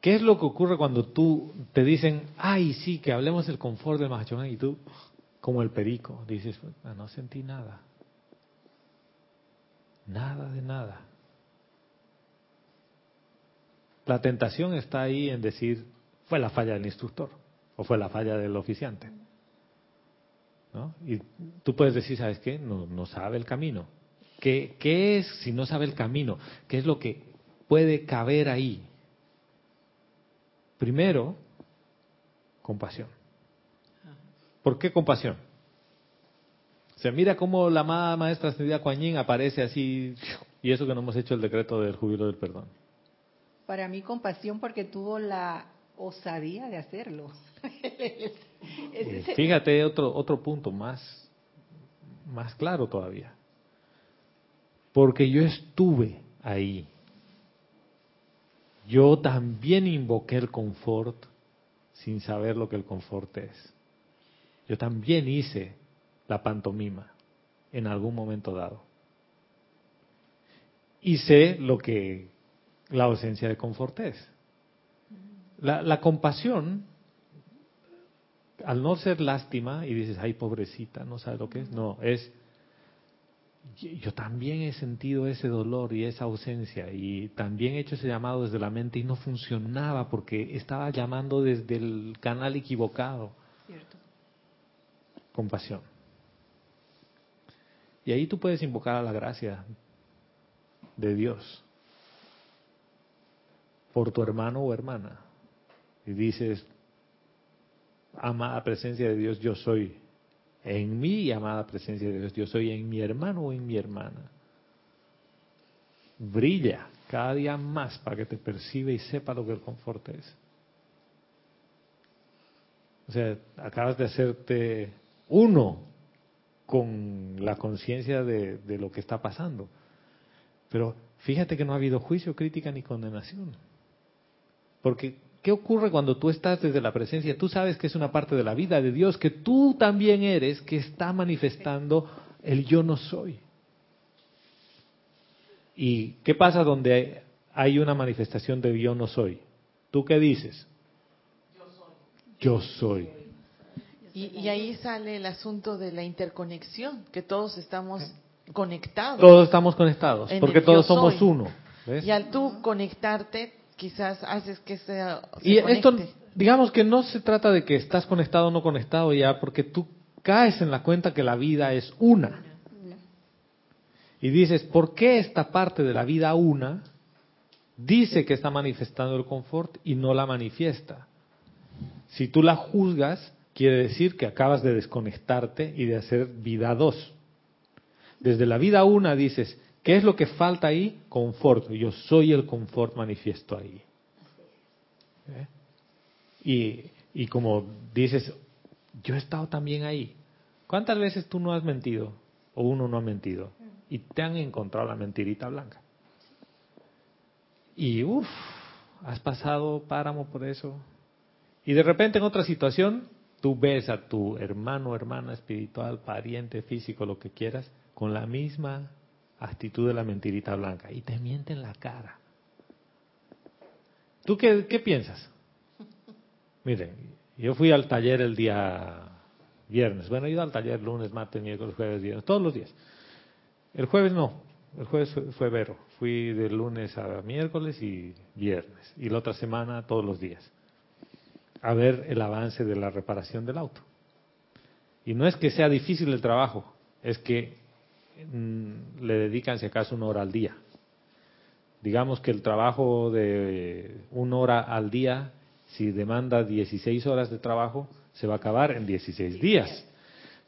¿Qué es lo que ocurre cuando tú te dicen, ay, sí, que hablemos del confort del Mahachogán y tú, como el perico, dices, "Ah, no sentí nada. Nada de nada. La tentación está ahí en decir, fue la falla del instructor o fue la falla del oficiante. ¿No? Y tú puedes decir, ¿sabes qué? No, no sabe el camino. ¿Qué, ¿Qué es si no sabe el camino? ¿Qué es lo que puede caber ahí? Primero, compasión. ¿Por qué compasión? O sea, mira cómo la amada maestra Ascendida Kuan Yin aparece así, y eso que no hemos hecho el decreto del júbilo del perdón. Para mí compasión porque tuvo la osadía de hacerlo. Fíjate otro otro punto más más claro todavía. Porque yo estuve ahí. Yo también invoqué el confort sin saber lo que el confort es. Yo también hice la pantomima en algún momento dado. Y sé lo que la ausencia de confort es. La, la compasión al no ser lástima y dices, ay, pobrecita, no sabe lo que es. No, es, yo también he sentido ese dolor y esa ausencia y también he hecho ese llamado desde la mente y no funcionaba porque estaba llamando desde el canal equivocado. Cierto. Compasión. Y ahí tú puedes invocar a la gracia de Dios por tu hermano o hermana. Y dices, amada presencia de Dios, yo soy en mí, amada presencia de Dios, yo soy en mi hermano o en mi hermana. Brilla cada día más para que te perciba y sepa lo que el confort es. O sea, acabas de hacerte uno con la conciencia de, de, lo que está pasando. Pero fíjate que no ha habido juicio, crítica ni condenación. Porque ¿Qué ocurre cuando tú estás desde la presencia? Tú sabes que es una parte de la vida de Dios, que tú también eres, que está manifestando el yo no soy. ¿Y qué pasa donde hay una manifestación de yo no soy? ¿Tú qué dices? Yo soy. Y, y ahí sale el asunto de la interconexión, que todos estamos conectados. Todos estamos conectados, porque todos somos soy. uno. ¿ves? Y al tú conectarte, quizás haces que sea, se Y esto, digamos que no se trata de que estás conectado o no conectado ya, porque tú caes en la cuenta que la vida es una. Y dices, ¿por qué esta parte de la vida una dice que está manifestando el confort y no la manifiesta? Si tú la juzgas, quiere decir que acabas de desconectarte y de hacer vida dos. Desde la vida una dices, ¿qué es lo que falta ahí? Confort. Yo soy el confort manifiesto ahí. ¿Eh? Y, y como dices, yo he estado también ahí. ¿Cuántas veces tú no has mentido? O uno no ha mentido. Y te han encontrado la mentirita blanca. Y uff, has pasado páramo por eso. Y de repente en otra situación, tú ves a tu hermano, hermana espiritual, pariente, físico, lo que quieras, con la misma actitud de la mentirita blanca. Y te miente en la cara. ¿Tú qué, qué piensas? Miren, yo fui al taller el día viernes. Bueno, he ido al taller lunes, martes, miércoles, jueves, viernes, todos los días. El jueves no, el jueves fue, Vero. Fui de lunes a miércoles y viernes. Y la otra semana todos los días. A ver el avance de la reparación del auto. Y no es que sea difícil el trabajo, es que le dedican si acaso una hora al día. Digamos que el trabajo de una hora al día, si demanda 16 horas de trabajo, se va a acabar en 16 días.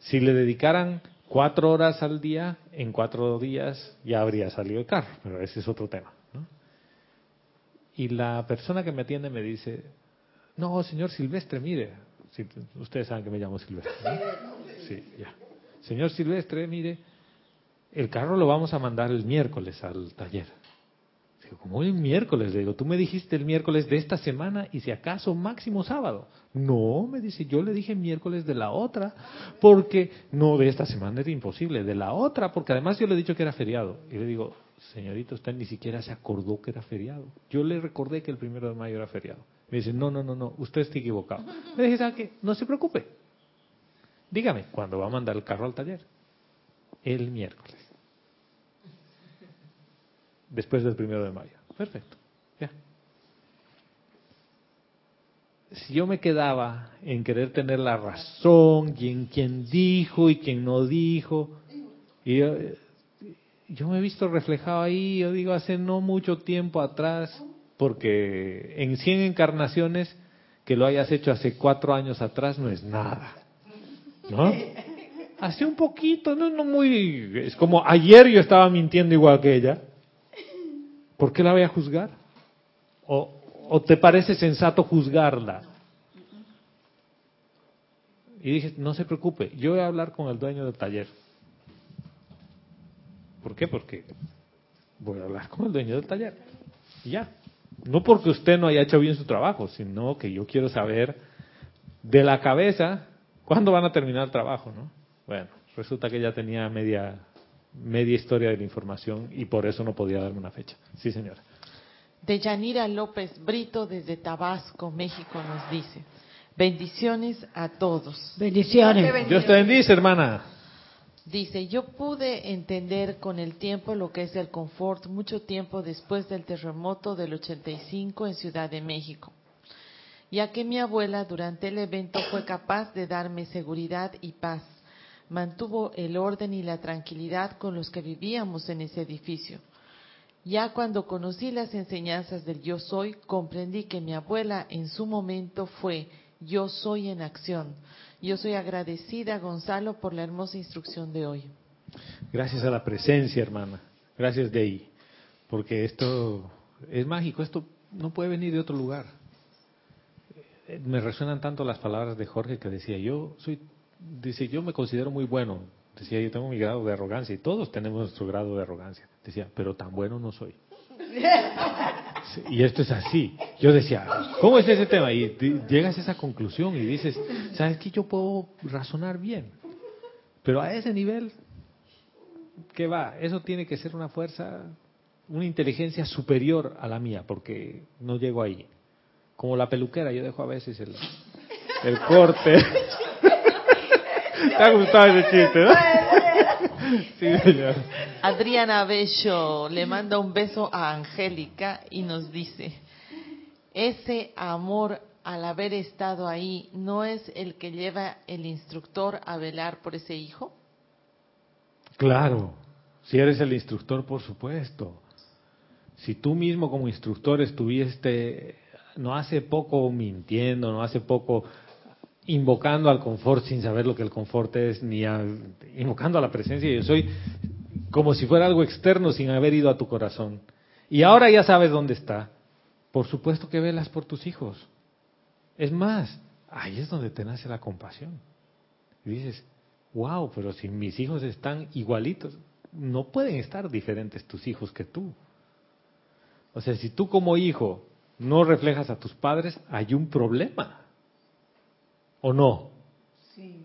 Si le dedicaran cuatro horas al día, en cuatro días ya habría salido el carro, pero ese es otro tema. ¿no? Y la persona que me atiende me dice, no, señor Silvestre, mire, si, ustedes saben que me llamo Silvestre. ¿no? Sí, ya. Señor Silvestre, mire, el carro lo vamos a mandar el miércoles al taller. Digo, ¿cómo el miércoles? Le digo, tú me dijiste el miércoles de esta semana y si acaso máximo sábado. No, me dice, yo le dije miércoles de la otra, porque no de esta semana era imposible, de la otra, porque además yo le he dicho que era feriado. Y le digo, señorito, usted ni siquiera se acordó que era feriado. Yo le recordé que el primero de mayo era feriado. Me dice, no, no, no, no, usted está equivocado. Le dije, ¿sabe qué? No se preocupe. Dígame, ¿cuándo va a mandar el carro al taller? El miércoles. Después del primero de mayo. Perfecto. Ya. Si yo me quedaba en querer tener la razón, y en quién dijo y quién no dijo, y yo, yo me he visto reflejado ahí, yo digo, hace no mucho tiempo atrás, porque en 100 encarnaciones que lo hayas hecho hace cuatro años atrás no es nada. ¿No? Hace un poquito, no, no muy... Es como ayer yo estaba mintiendo igual que ella. ¿Por qué la voy a juzgar? ¿O, te parece sensato juzgarla? Y dije, no se preocupe, yo voy a hablar con el dueño del taller. ¿Por qué? Porque voy a hablar con el dueño del taller. Ya. No porque usted no haya hecho bien su trabajo, sino que yo quiero saber de la cabeza cuándo van a terminar el trabajo, ¿no? Bueno, resulta que ya tenía media media historia de la información y por eso no podía darme una fecha. Sí, señora. De Yanira López Brito desde Tabasco, México, nos dice, Bendiciones a todos. Bendiciones. Dios te bendice, hermana. Dice, yo pude entender con el tiempo lo que es el confort mucho tiempo después del terremoto del 85 en Ciudad de México, ya que mi abuela durante el evento fue capaz de darme seguridad y paz, mantuvo el orden y la tranquilidad con los que vivíamos en ese edificio. Ya cuando conocí las enseñanzas del yo soy, comprendí que mi abuela en su momento fue yo soy en acción. Yo soy agradecida, Gonzalo, por la hermosa instrucción de hoy. Gracias a la presencia, hermana. Gracias, Dey. Porque esto es mágico, esto no puede venir de otro lugar. Me resuenan tanto las palabras de Jorge que decía, yo soy, dice, yo me considero muy bueno. Decía, yo tengo mi grado de arrogancia y todos tenemos nuestro grado de arrogancia. Decía, pero tan bueno no soy. Y esto es así. Yo decía, ¿cómo es ese tema? Y llegas a esa conclusión y dices, ¿sabes qué? Yo puedo razonar bien. Pero a ese nivel, ¿qué va? Eso tiene que ser una fuerza, una inteligencia superior a la mía, porque no llego ahí. Como la peluquera, yo dejo a veces el, el corte. ¿Te ha gustado ese chiste, no? Adriana Bello le manda un beso a Angélica y nos dice, ese amor al haber estado ahí no es el que lleva el instructor a velar por ese hijo? Claro, si eres el instructor, por supuesto. Si tú mismo como instructor estuviste, no hace poco mintiendo, no hace poco invocando al confort sin saber lo que el confort es, ni invocando a la presencia yo soy, como si fuera algo externo sin haber ido a tu corazón. Y ahora ya sabes dónde está. Por supuesto que velas por tus hijos. Es más, ahí es donde te nace la compasión. Y dices, wow, pero si mis hijos están igualitos, no pueden estar diferentes tus hijos que tú. O sea, si tú como hijo no reflejas a tus padres, hay un problema. ¿O no? Sí.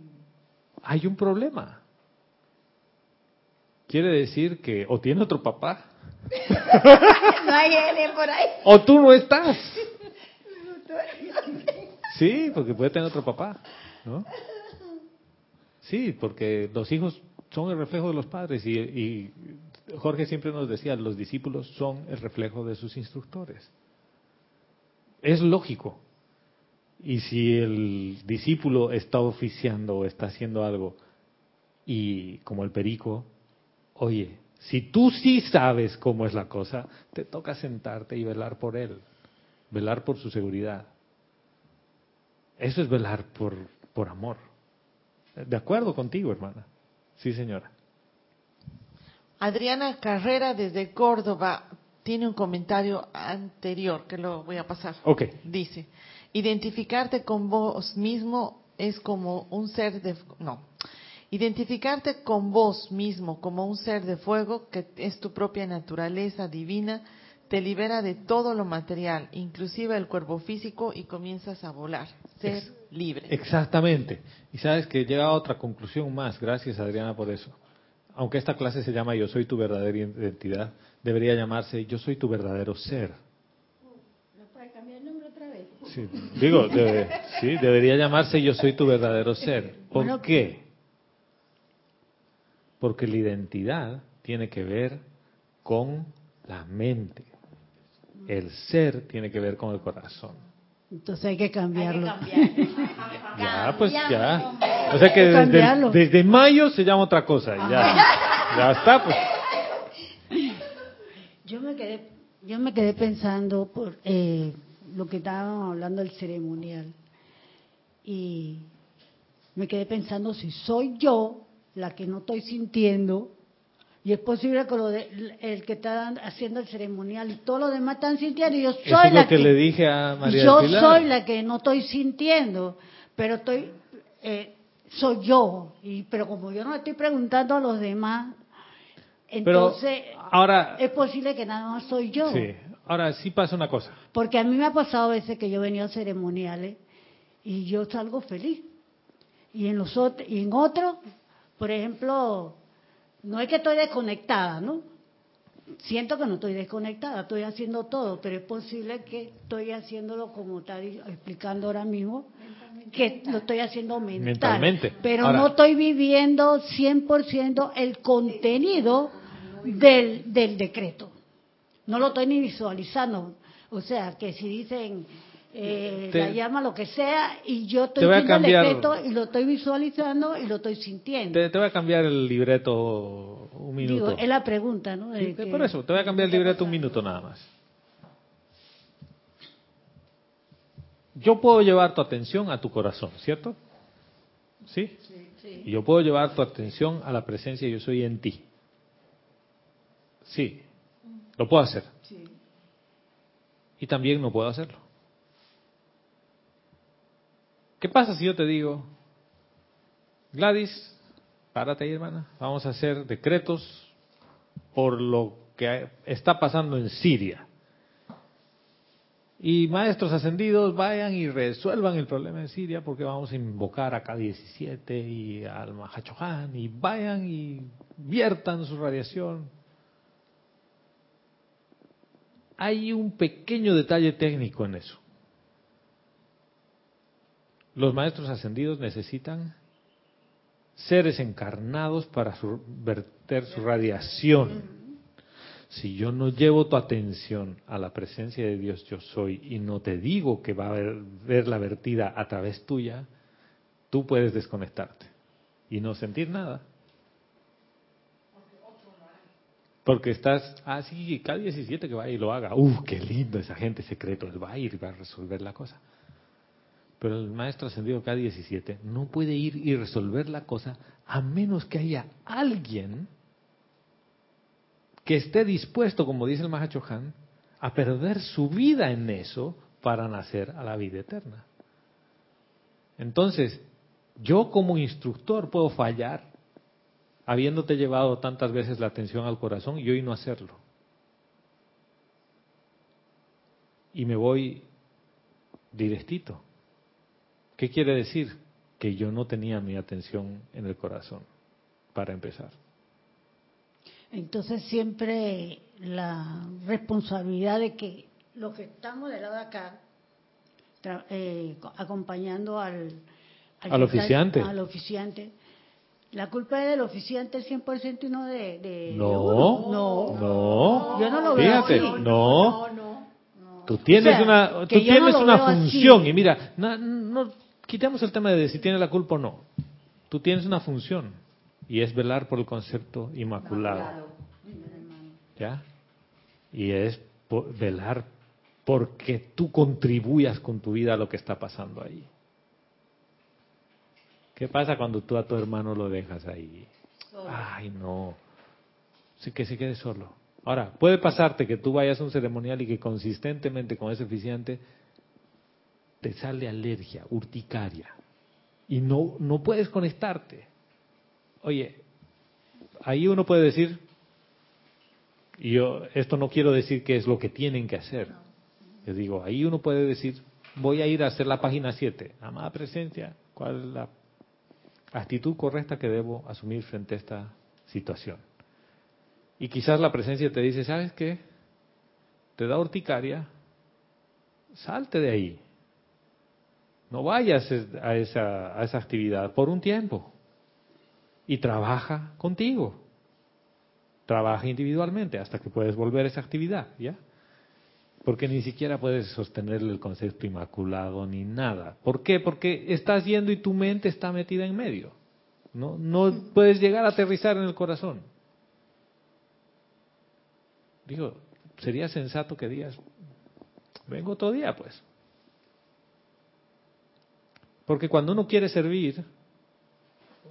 Hay un problema. Quiere decir que o tiene otro papá. no hay L por ahí. O tú no estás. Sí, porque puede tener otro papá, ¿no? Sí, porque los hijos son el reflejo de los padres y, y Jorge siempre nos decía, los discípulos son el reflejo de sus instructores. Es lógico. Y si el discípulo está oficiando o está haciendo algo y como el perico, oye, si tú sí sabes cómo es la cosa, te toca sentarte y velar por él, velar por su seguridad. Eso es velar por, por amor. De acuerdo contigo, hermana. Sí, señora. Adriana Carrera desde Córdoba tiene un comentario anterior que lo voy a pasar. Ok. Dice, Identificarte con vos mismo es como un ser de... No. Identificarte con vos mismo como un ser de fuego, que es tu propia naturaleza divina, te libera de todo lo material, inclusive el cuerpo físico, y comienzas a volar, ser libre. Exactamente. Y sabes que llega a otra conclusión más. Gracias, Adriana, por eso. Aunque esta clase se llama Yo soy tu verdadera identidad, debería llamarse Yo soy tu verdadero ser. Sí, digo, sí, debería llamarse Yo soy tu verdadero ser. ¿Por qué? Porque la identidad tiene que ver con la mente. El ser tiene que ver con el corazón. Entonces hay que cambiarlo. ya, pues ya. O sea que desde, desde, mayo se llama otra cosa. Ya, ya está, pues. Yo me quedé, yo me quedé pensando por, eh, lo que estábamos hablando del ceremonial. Y me quedé pensando si soy yo la que no estoy sintiendo, y es posible que lo de, el que está haciendo el ceremonial y todos los demás están sintiendo, y yo soy la que, le dije a María Yo soy la que no estoy sintiendo, pero estoy, eh, soy yo, y pero como yo no estoy preguntando a los demás, entonces ahora, es posible que nada más soy yo. Sí, Ahora sí pasa una cosa. Porque a mí me ha pasado a veces que yo venía a ceremoniales y yo salgo feliz. Y en los y en otros, por ejemplo, no es que estoy desconectada, ¿no? siento que no estoy desconectada, estoy haciendo todo, pero es posible que estoy haciéndolo como está explicando ahora mismo, que lo estoy haciendo mental. Mentalmente. Pero Ahora- no estoy viviendo 100% el contenido del, del decreto. No lo estoy ni visualizando. O sea, que si dicen eh, Te- la llama, lo que sea, y yo estoy viendo cambiar- el decreto y lo estoy visualizando y lo estoy sintiendo. Te, te voy a cambiar el libreto un minuto. Digo, es la pregunta, ¿no? Sí, que- por eso, te voy a cambiar el libreto un minuto nada más. Yo puedo llevar tu atención a tu corazón, ¿cierto? ¿Sí? Y yo puedo llevar tu atención a la presencia yo soy en ti. Sí, lo puedo hacer. Y también no puedo hacerlo. ¿Qué pasa si yo te digo, Gladys, párate ahí hermana, vamos a hacer decretos por lo que está pasando en Siria. Y maestros ascendidos vayan y resuelvan el problema en Siria porque vamos a invocar a K-17 y al Mahachohan y vayan y viertan su radiación. Hay un pequeño detalle técnico en eso. Los maestros ascendidos necesitan seres encarnados para su- verter su radiación. Si yo no llevo tu atención a la presencia de Dios yo soy y no te digo que va a haber, ver la vertida a través tuya, tú puedes desconectarte y no sentir nada. Porque estás, ah, sí, K17 que vaya y lo haga. ¡Uh, qué lindo esa gente secreto! Él va a ir y va a resolver la cosa. Pero el maestro ascendido K17 no puede ir y resolver la cosa a menos que haya alguien que esté dispuesto, como dice el Mahachohan, a perder su vida en eso para nacer a la vida eterna. Entonces, yo como instructor puedo fallar habiéndote llevado tantas veces la atención al corazón y hoy no hacerlo. Y me voy directito. ¿Qué quiere decir? Que yo no tenía mi atención en el corazón, para empezar. Entonces siempre la responsabilidad de que los que estamos del lado de acá, eh, co- acompañando al, oficiante. al oficiante, la culpa es del oficiante el 100% y no de, de No, no, no. Yo no lo veo Fíjate, así. no. Tú tienes O sea, una, tú no tienes una así. función y mira, no, no, quitemos el tema de si tiene la culpa o no. Tú tienes una función y es velar por el concepto inmaculado. ¿Ya? Y es velar porque tú contribuyas con tu vida a lo que está pasando ahí. ¿Qué pasa cuando tú a tu hermano lo dejas ahí? Ay, no. Sí que se quede solo. Ahora, puede pasarte que tú vayas a un ceremonial y que consistentemente con ese oficiante te sale alergia, urticaria, y no, no puedes conectarte. Oye, ahí uno puede decir, y yo esto no quiero decir que es lo que tienen que hacer. Yo digo, ahí uno puede decir, voy a ir a hacer la página 7, amada presencia, ¿cuál es la actitud correcta que debo asumir frente a esta situación? Y quizás la presencia te dice, ¿sabes qué? Te da urticaria, salte de ahí. No vayas a esa, a esa actividad por un tiempo. Y trabaja contigo. Trabaja individualmente hasta que puedes volver a esa actividad, ¿ya? Porque ni siquiera puedes sostenerle el concepto inmaculado ni nada. ¿Por qué? Porque estás yendo y tu mente está metida en medio. No, no puedes llegar a aterrizar en el corazón. Digo, sería sensato que digas, vengo otro día, pues. Porque cuando uno quiere servir,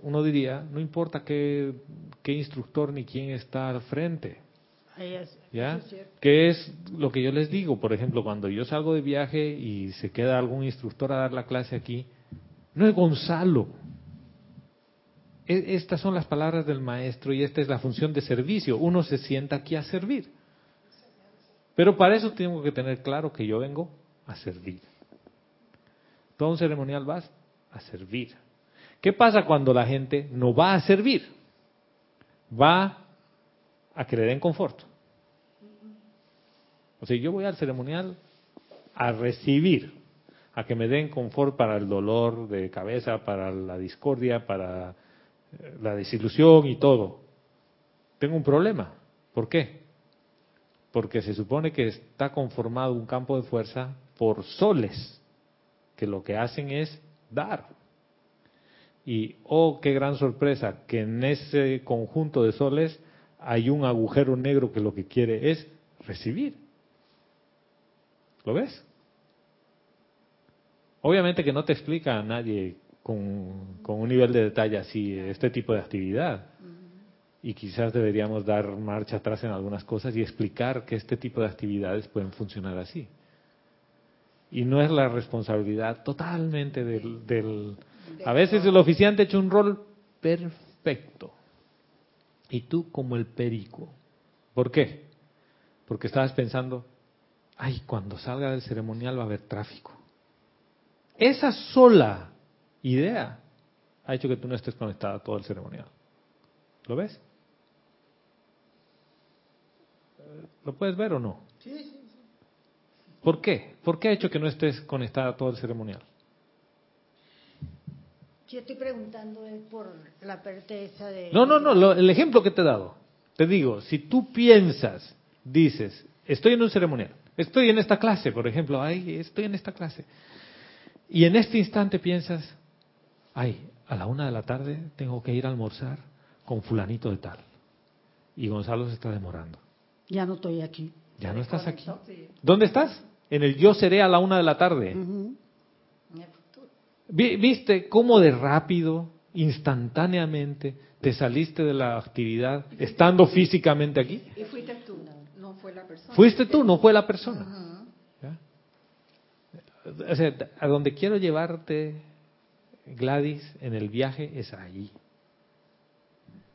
uno diría, no importa qué, qué instructor ni quién está al frente. ¿Ya? ¿Qué es lo que yo les digo? Por ejemplo, cuando yo salgo de viaje y se queda algún instructor a dar la clase aquí, no es Gonzalo. E- Estas son las palabras del maestro y esta es la función de servicio. Uno se sienta aquí a servir. Pero para eso tengo que tener claro que yo vengo a servir. Todo un ceremonial vas a servir. ¿Qué pasa cuando la gente no va a servir? Va a creer en confort. O sea, yo voy al ceremonial a recibir, a que me den confort para el dolor de cabeza, para la discordia, para eh, la desilusión y todo. Tengo un problema. ¿Por qué? Porque se supone que está conformado un campo de fuerza por soles, que lo que hacen es dar. Y, oh, qué gran sorpresa, que en ese conjunto de soles hay un agujero negro que lo que quiere es recibir. ¿Lo ves? Obviamente que no te explica a nadie con, un nivel de detalle así este tipo de actividad. Y quizás deberíamos dar marcha atrás en algunas cosas y explicar que este tipo de actividades pueden funcionar así. Y no es la responsabilidad totalmente del... del a veces el oficiante ha hecho un rol perfecto. Y tú como el perico. ¿Por qué? Porque estabas pensando, ay, cuando salga del ceremonial va a haber tráfico. Esa sola idea ha hecho que tú no estés conectado a todo el ceremonial. ¿Lo ves? ¿Lo puedes ver o no? Sí, sí, sí. ¿Por qué? ¿Por qué ha hecho que no estés conectado a todo el ceremonial? Yo estoy preguntando por la perteza de... No, no, no, el ejemplo que te he dado. Te digo, si tú piensas, dices, estoy en un ceremonial, estoy en esta clase, por ejemplo, ay, estoy en esta clase. Y en este instante piensas, ay, a la una de la tarde tengo que ir a almorzar con fulanito de tal. Y Gonzalo se está demorando. Ya no estoy aquí. Ya no estás aquí. ¿Dónde estás? En el yo seré a la una de la tarde. ¿Viste cómo de rápido, instantáneamente, te saliste de la actividad estando físicamente aquí? Y fuiste tú, no fue la persona. Fuiste tú, no fue la persona. O sea, a donde quiero llevarte, Gladys, en el viaje es allí.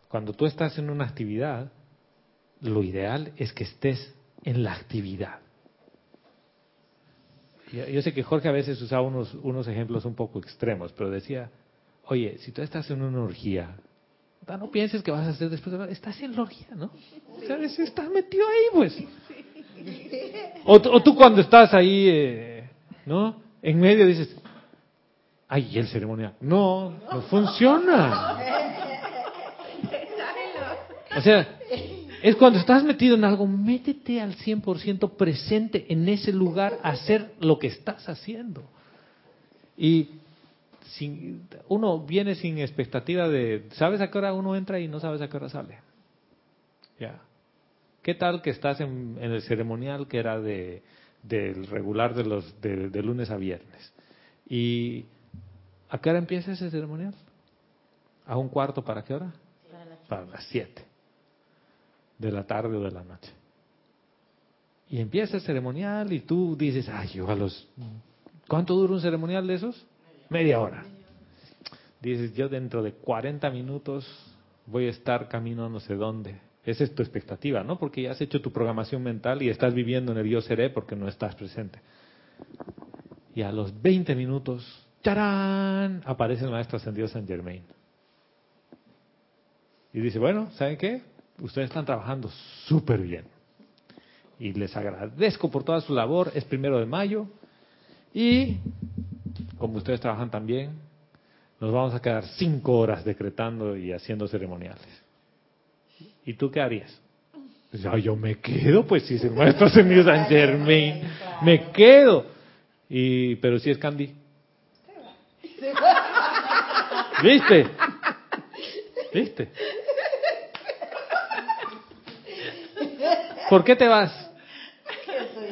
Cuando tú estás en una actividad, lo ideal es que estés en la actividad. Yo, sé que Jorge a veces usaba unos, unos ejemplos un poco extremos, pero decía, oye, si tú estás en una orgía, no pienses que vas a hacer después de estás en la orgía, ¿no? ¿Sabes? Estás metido ahí, pues. O, tú cuando estás ahí, eh, ¿no? En medio dices, ay, el ceremonial. No, no funciona. O sea, es cuando estás metido en algo, métete al 100% presente en ese lugar a hacer lo que estás haciendo. Y sin, uno viene sin expectativa de, ¿sabes a qué hora uno entra y no sabes a qué hora sale? Ya. ¿Qué tal que estás en, el ceremonial que era de, del regular de los de, de, lunes a viernes? ¿Y a qué hora empieza ese ceremonial? ¿A un cuarto para qué hora? Para las siete de la tarde o de la noche. Y empieza el ceremonial y tú dices, ay, yo a los... ¿Cuánto dura un ceremonial de esos? Media hora. Dices, yo dentro de 40 minutos voy a estar camino no sé dónde. Esa es tu expectativa, ¿no? Porque ya has hecho tu programación mental y estás viviendo en el yo seré porque no estás presente. Y a los 20 minutos, ¡charán! Aparece el maestro ascendido San Germain. Y dice, bueno, ¿saben qué? Ustedes están trabajando súper bien. Y les agradezco por toda su labor. Es primero de mayo. Y como ustedes trabajan también, nos vamos a quedar cinco horas decretando y haciendo ceremoniales. ¿Y tú qué harías? Pues, yo me quedo, pues si maestro ascendido San Germain, me quedo. Y, pero si es Candy. ¿Viste? ¿Viste? ¿Por qué te vas?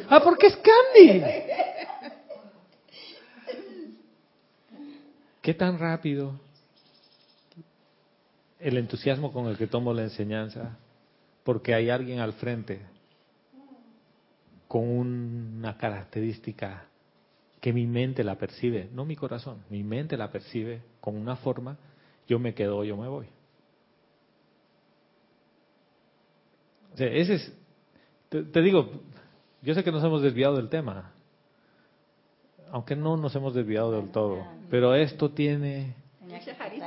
Ah, porque es Candy. ¿Qué tan rápido el entusiasmo con el que tomo la enseñanza? Porque hay alguien al frente con una característica que mi mente la percibe, no mi corazón, mi mente la percibe con una forma, yo me quedo, yo me voy. O sea, ese es, te, digo, yo sé que nos hemos desviado del tema, aunque no nos hemos desviado del todo, pero esto tiene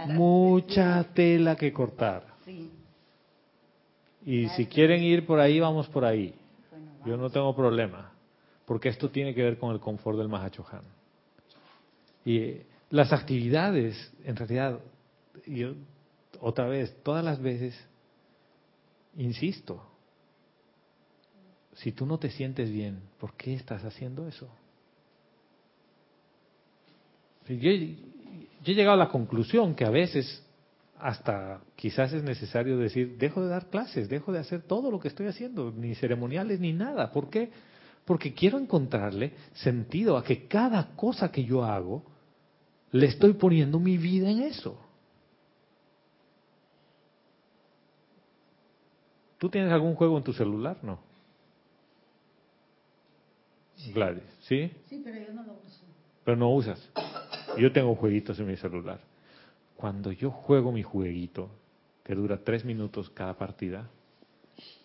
mucha tela que cortar. Y si quieren ir por ahí, vamos por ahí. Yo no tengo problema, porque esto tiene que ver con el confort del Mahachohan. Y las actividades, en realidad, yo otra vez, todas las veces, insisto, si tú no te sientes bien, ¿por qué estás haciendo eso? Yo, yo he llegado a la conclusión que a veces hasta quizás es necesario decir, dejo de dar clases, dejo de hacer todo lo que estoy haciendo, ni ceremoniales ni nada. ¿Por qué? Porque quiero encontrarle sentido a que cada cosa que yo hago, le estoy poniendo mi vida en eso. ¿Tú tienes algún juego en tu celular? No. Gladys, ¿sí? Sí, pero yo no lo uso. Pero no usas. Yo tengo jueguitos en mi celular. Cuando yo juego mi jueguito, que dura tres minutos cada partida,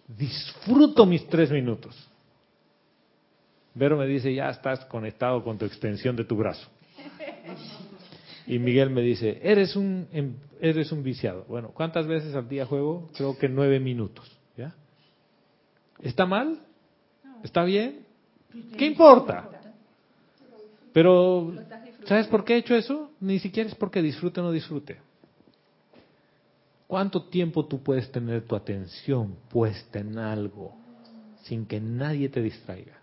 disfruto mis tres minutos. Vero me dice, ya estás conectado con tu extensión de tu brazo. Y Miguel me dice, eres un, em, eres un viciado. Bueno, ¿cuántas veces al día juego? Creo que nueve minutos. ¿Ya? ¿Está mal? ¿Está bien? ¿Qué importa? Pero, ¿sabes por qué he hecho eso? Ni siquiera es porque disfrute o no disfrute. ¿Cuánto tiempo tú puedes tener tu atención puesta en algo sin que nadie te distraiga?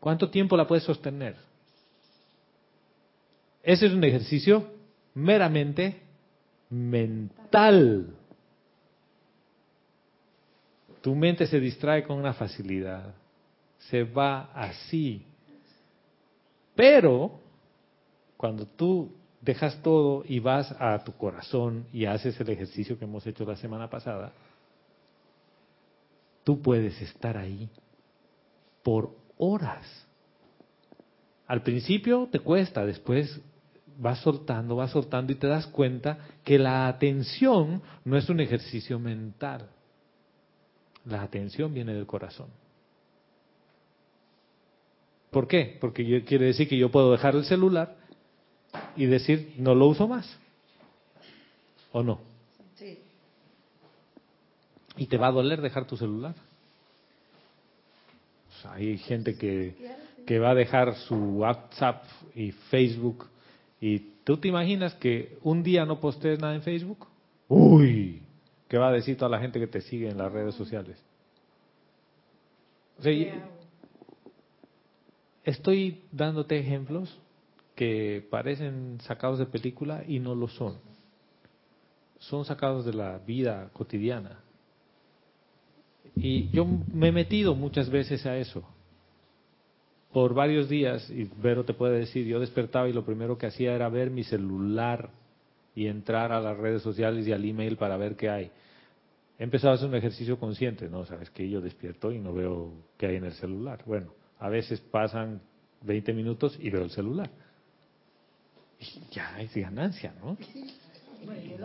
¿Cuánto tiempo la puedes sostener? Ese es un ejercicio meramente mental. Tu mente se distrae con una facilidad, se va así. Pero cuando tú dejas todo y vas a tu corazón y haces el ejercicio que hemos hecho la semana pasada, tú puedes estar ahí por horas. Al principio te cuesta, después vas soltando, vas soltando y te das cuenta que la atención no es un ejercicio mental. La atención viene del corazón. ¿Por qué? Porque yo, quiere decir que yo puedo dejar el celular y decir, no lo uso más. ¿O no? Sí. Y te va a doler dejar tu celular. Hay gente que, que va a dejar su WhatsApp y Facebook. ¿Y tú te imaginas que un día no postees nada en Facebook? Uy, ¿qué va a decir toda la gente que te sigue en las redes sociales? O sea, estoy dándote ejemplos que parecen sacados de película y no lo son. Son sacados de la vida cotidiana. Y yo me he metido muchas veces a eso. Por varios días, y Vero te puede decir, yo despertaba y lo primero que hacía era ver mi celular y entrar a las redes sociales y al email para ver qué hay. He empezado a hacer un ejercicio consciente, ¿no? Sabes que yo despierto y no veo qué hay en el celular. Bueno, a veces pasan 20 minutos y veo el celular. Y ya es ganancia, ¿no?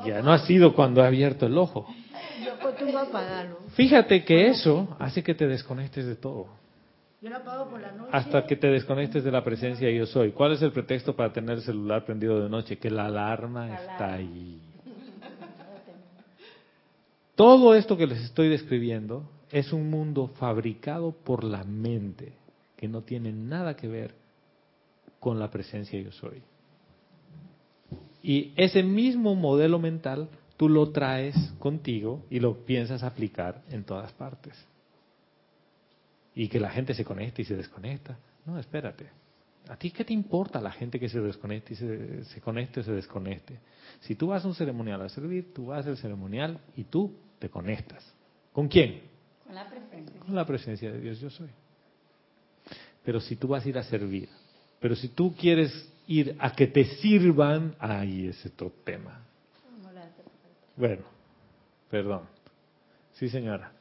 Ya no ha sido cuando he abierto el ojo. Yo acostumbro a apagarlo. Fíjate que eso hace que te desconectes de todo. Yo lo apago por la noche. Hasta que te desconectes de la presencia de yo soy. ¿Cuál es el pretexto para tener el celular prendido de noche? Que la alarma está ahí. Todo esto que les estoy describiendo es un mundo fabricado por la mente, que no tiene nada que ver con la presencia yo soy. Y ese mismo modelo mental tú lo traes contigo y lo piensas aplicar en todas partes. Y que la gente se conecte y se desconecta. No, espérate. ¿A ti qué te importa la gente que se desconecte y se, se conecte o se desconecte? Si tú vas a un ceremonial a servir, tú vas al ceremonial y tú te conectas. ¿Con quién? Con la presencia. Con la presencia de Dios yo soy. Pero si tú vas a ir a servir, pero si tú quieres ir a que te sirvan, ahí es otro tema. Bueno, perdón. Sí, señora.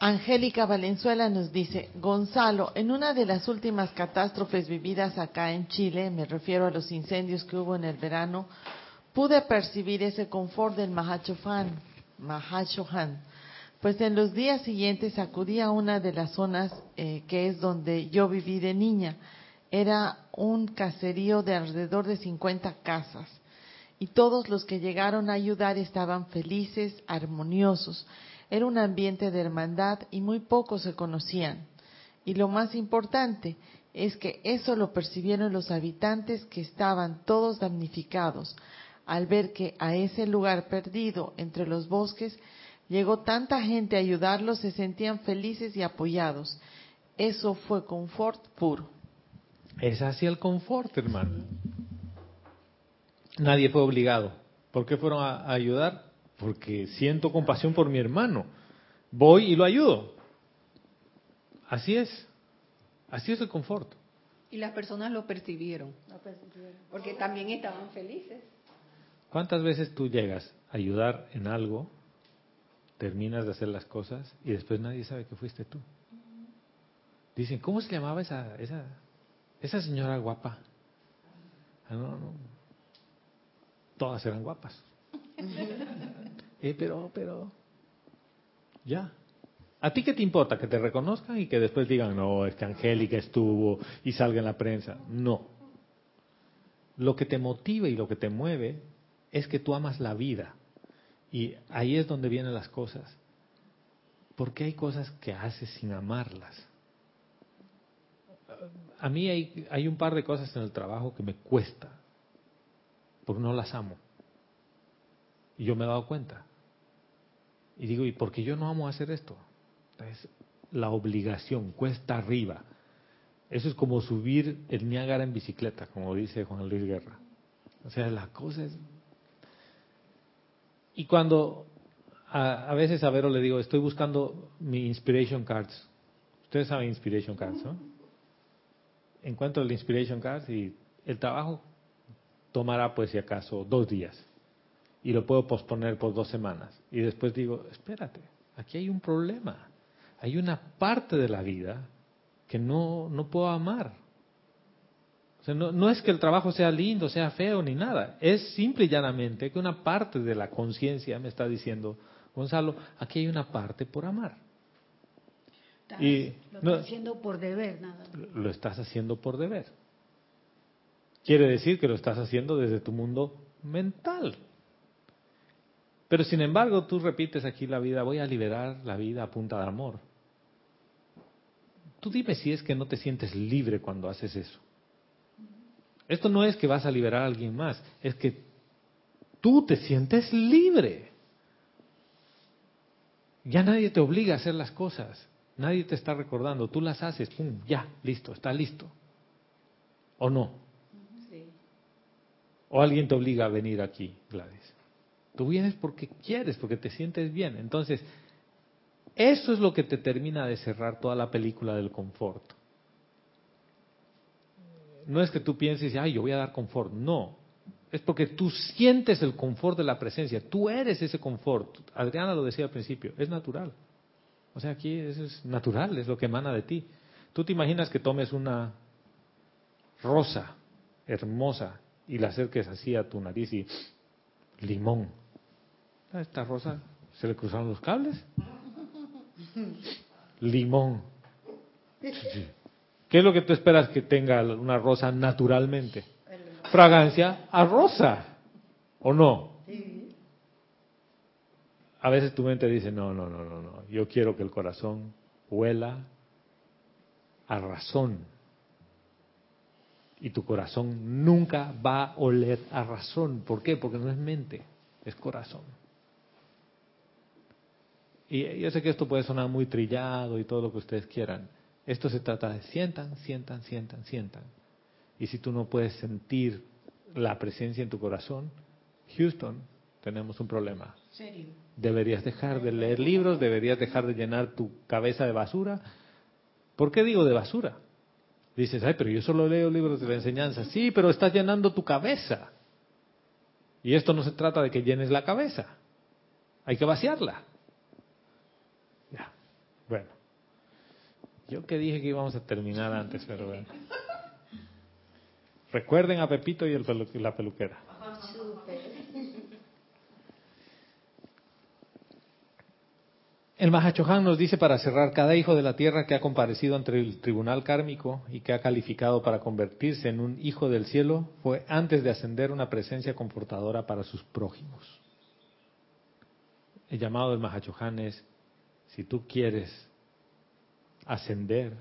Angélica Valenzuela nos dice, Gonzalo, en una de las últimas catástrofes vividas acá en Chile, me refiero a los incendios que hubo en el verano, pude percibir ese confort del Mahachohan, Mahachohan, pues en los días siguientes acudí a una de las zonas eh, que es donde yo viví de niña. Era un caserío de alrededor de 50 casas y todos los que llegaron a ayudar estaban felices, armoniosos. Era un ambiente de hermandad y muy pocos se conocían. Y lo más importante es que eso lo percibieron los habitantes que estaban todos damnificados al ver que a ese lugar perdido entre los bosques llegó tanta gente a ayudarlos, se sentían felices y apoyados. Eso fue confort puro. Es así el confort, hermano. Nadie fue obligado. ¿Por qué fueron a, ayudar? Porque siento compasión por mi hermano. Voy y lo ayudo. Así es. Así es el confort. Y las personas lo percibieron. Porque también estaban felices. ¿Cuántas veces tú llegas a ayudar en algo, terminas de hacer las cosas y después nadie sabe que fuiste tú? Dicen, ¿cómo se llamaba esa, esa, esa señora guapa? Ah, no, no. Todas eran guapas. eh, pero, pero, ya. ¿A ti qué te importa? Que te reconozcan y que después digan, no, es que Angélica estuvo y salga en la prensa. No. Lo que te motiva y lo que te mueve es que tú amas la vida. Y ahí es donde vienen las cosas. Porque hay cosas que haces sin amarlas. A mí hay, un par de cosas en el trabajo que me cuesta, porque no las amo. Y yo me he dado cuenta. Y digo, ¿y por qué yo no amo hacer esto? Es la obligación, cuesta arriba. Eso es como subir el Niágara en bicicleta, como dice Juan Luis Guerra. O sea, la cosa es... Y cuando a, veces a Vero le digo, estoy buscando mi Inspiration Cards. Ustedes saben Inspiration Cards, ¿no? Encuentro el Inspiration Cards y el trabajo tomará, pues si acaso, dos días. Y lo puedo posponer por dos semanas. Y después digo, espérate, aquí hay un problema hay una parte de la vida que no, no puedo amar. Sea, no, no es que el trabajo sea lindo, sea feo, ni nada. Es simple y llanamente que una parte de la conciencia me está diciendo, Gonzalo, aquí hay una parte por amar. y lo estás haciendo por deber, nada. Lo estás haciendo por deber. Quiere decir que lo estás haciendo desde tu mundo mental. Pero sin embargo, tú repites aquí la vida, voy a liberar la vida a punta de amor. Tú dime si es que no te sientes libre cuando haces eso. Esto no es que vas a liberar a alguien más, es que tú te sientes libre. Ya nadie te obliga a hacer las cosas, nadie te está recordando, tú las haces, pum, ya, listo, está listo. ¿O no? ¿O alguien te obliga a venir aquí, Gladys? Tú vienes porque quieres, porque te sientes bien. Entonces, eso es lo que te termina de cerrar toda la película del confort. No es que tú pienses, ay, yo voy a dar confort. No, es porque tú sientes el confort de la presencia. Tú eres ese confort. Adriana lo decía al principio, es natural. O sea, aquí eso es natural, es lo que emana de ti. Tú te imaginas que tomes una rosa hermosa y la acerques así a tu nariz y limón. ¿A esta rosa se le cruzaron los cables? Limón. ¿Qué es lo que tú esperas que tenga una rosa naturalmente? Fragancia a rosa. ¿O no? A veces tu mente dice, no, no, no, no, no. Yo quiero que el corazón huela a razón. Y tu corazón nunca va a oler a razón. ¿Por qué? Porque no es mente, es corazón. Y yo sé que esto puede sonar muy trillado y todo lo que ustedes quieran. Esto se trata de sientan, sientan, sientan, sientan. Y si tú no puedes sentir la presencia en tu corazón, Houston, tenemos un problema. ¿Serio? Deberías dejar de leer libros, deberías dejar de llenar tu cabeza de basura. ¿Por qué digo de basura? Dices, ay, pero yo solo leo libros de la enseñanza. Sí, pero estás llenando tu cabeza. Y esto no se trata de que llenes la cabeza. Hay que vaciarla. Bueno, yo que dije que íbamos a terminar antes, pero bueno. Recuerden a Pepito y la peluquera. El Mahachohan nos dice para cerrar, cada hijo de la tierra que ha comparecido ante el tribunal kármico y que ha calificado para convertirse en un hijo del cielo fue antes de ascender una presencia confortadora para sus prójimos. El llamado del Mahachohan es si tú quieres ascender,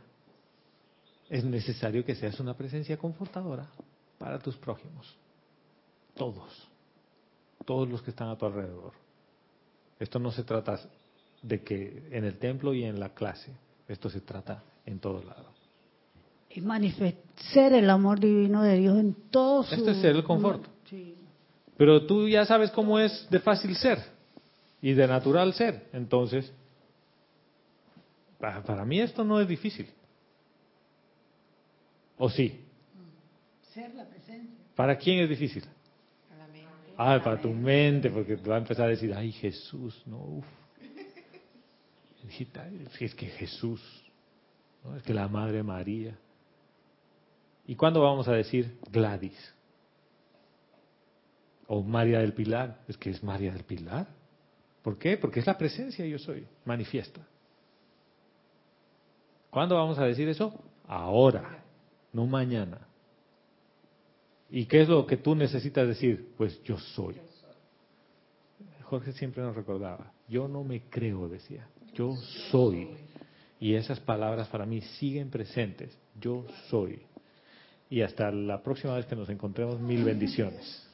es necesario que seas una presencia confortadora para tus prójimos. Todos. Todos los que están a tu alrededor. Esto no se trata de que en el templo y en la clase. Esto se trata en todos lados. Y manifestar el amor divino de Dios en todos Esto es el confort. Pero tú ya sabes cómo es de fácil ser y de natural ser. Entonces, para, para mí esto no es difícil. ¿O sí? Ser la presencia. ¿Para quién es difícil? Ah, para tu mente, porque te va a empezar a decir, ay Jesús, no, uf. Hijita, Es que Jesús, ¿no? es que la Madre María. ¿Y cuándo vamos a decir Gladys? O María del Pilar, es que es María del Pilar. ¿Por qué? Porque es la presencia yo soy, manifiesta. ¿Cuándo vamos a decir eso? Ahora, no mañana. ¿Y qué es lo que tú necesitas decir? Pues yo soy. Jorge siempre nos recordaba, yo no me creo, decía, yo soy. Y esas palabras para mí siguen presentes, yo soy. Y hasta la próxima vez que nos encontremos, mil bendiciones.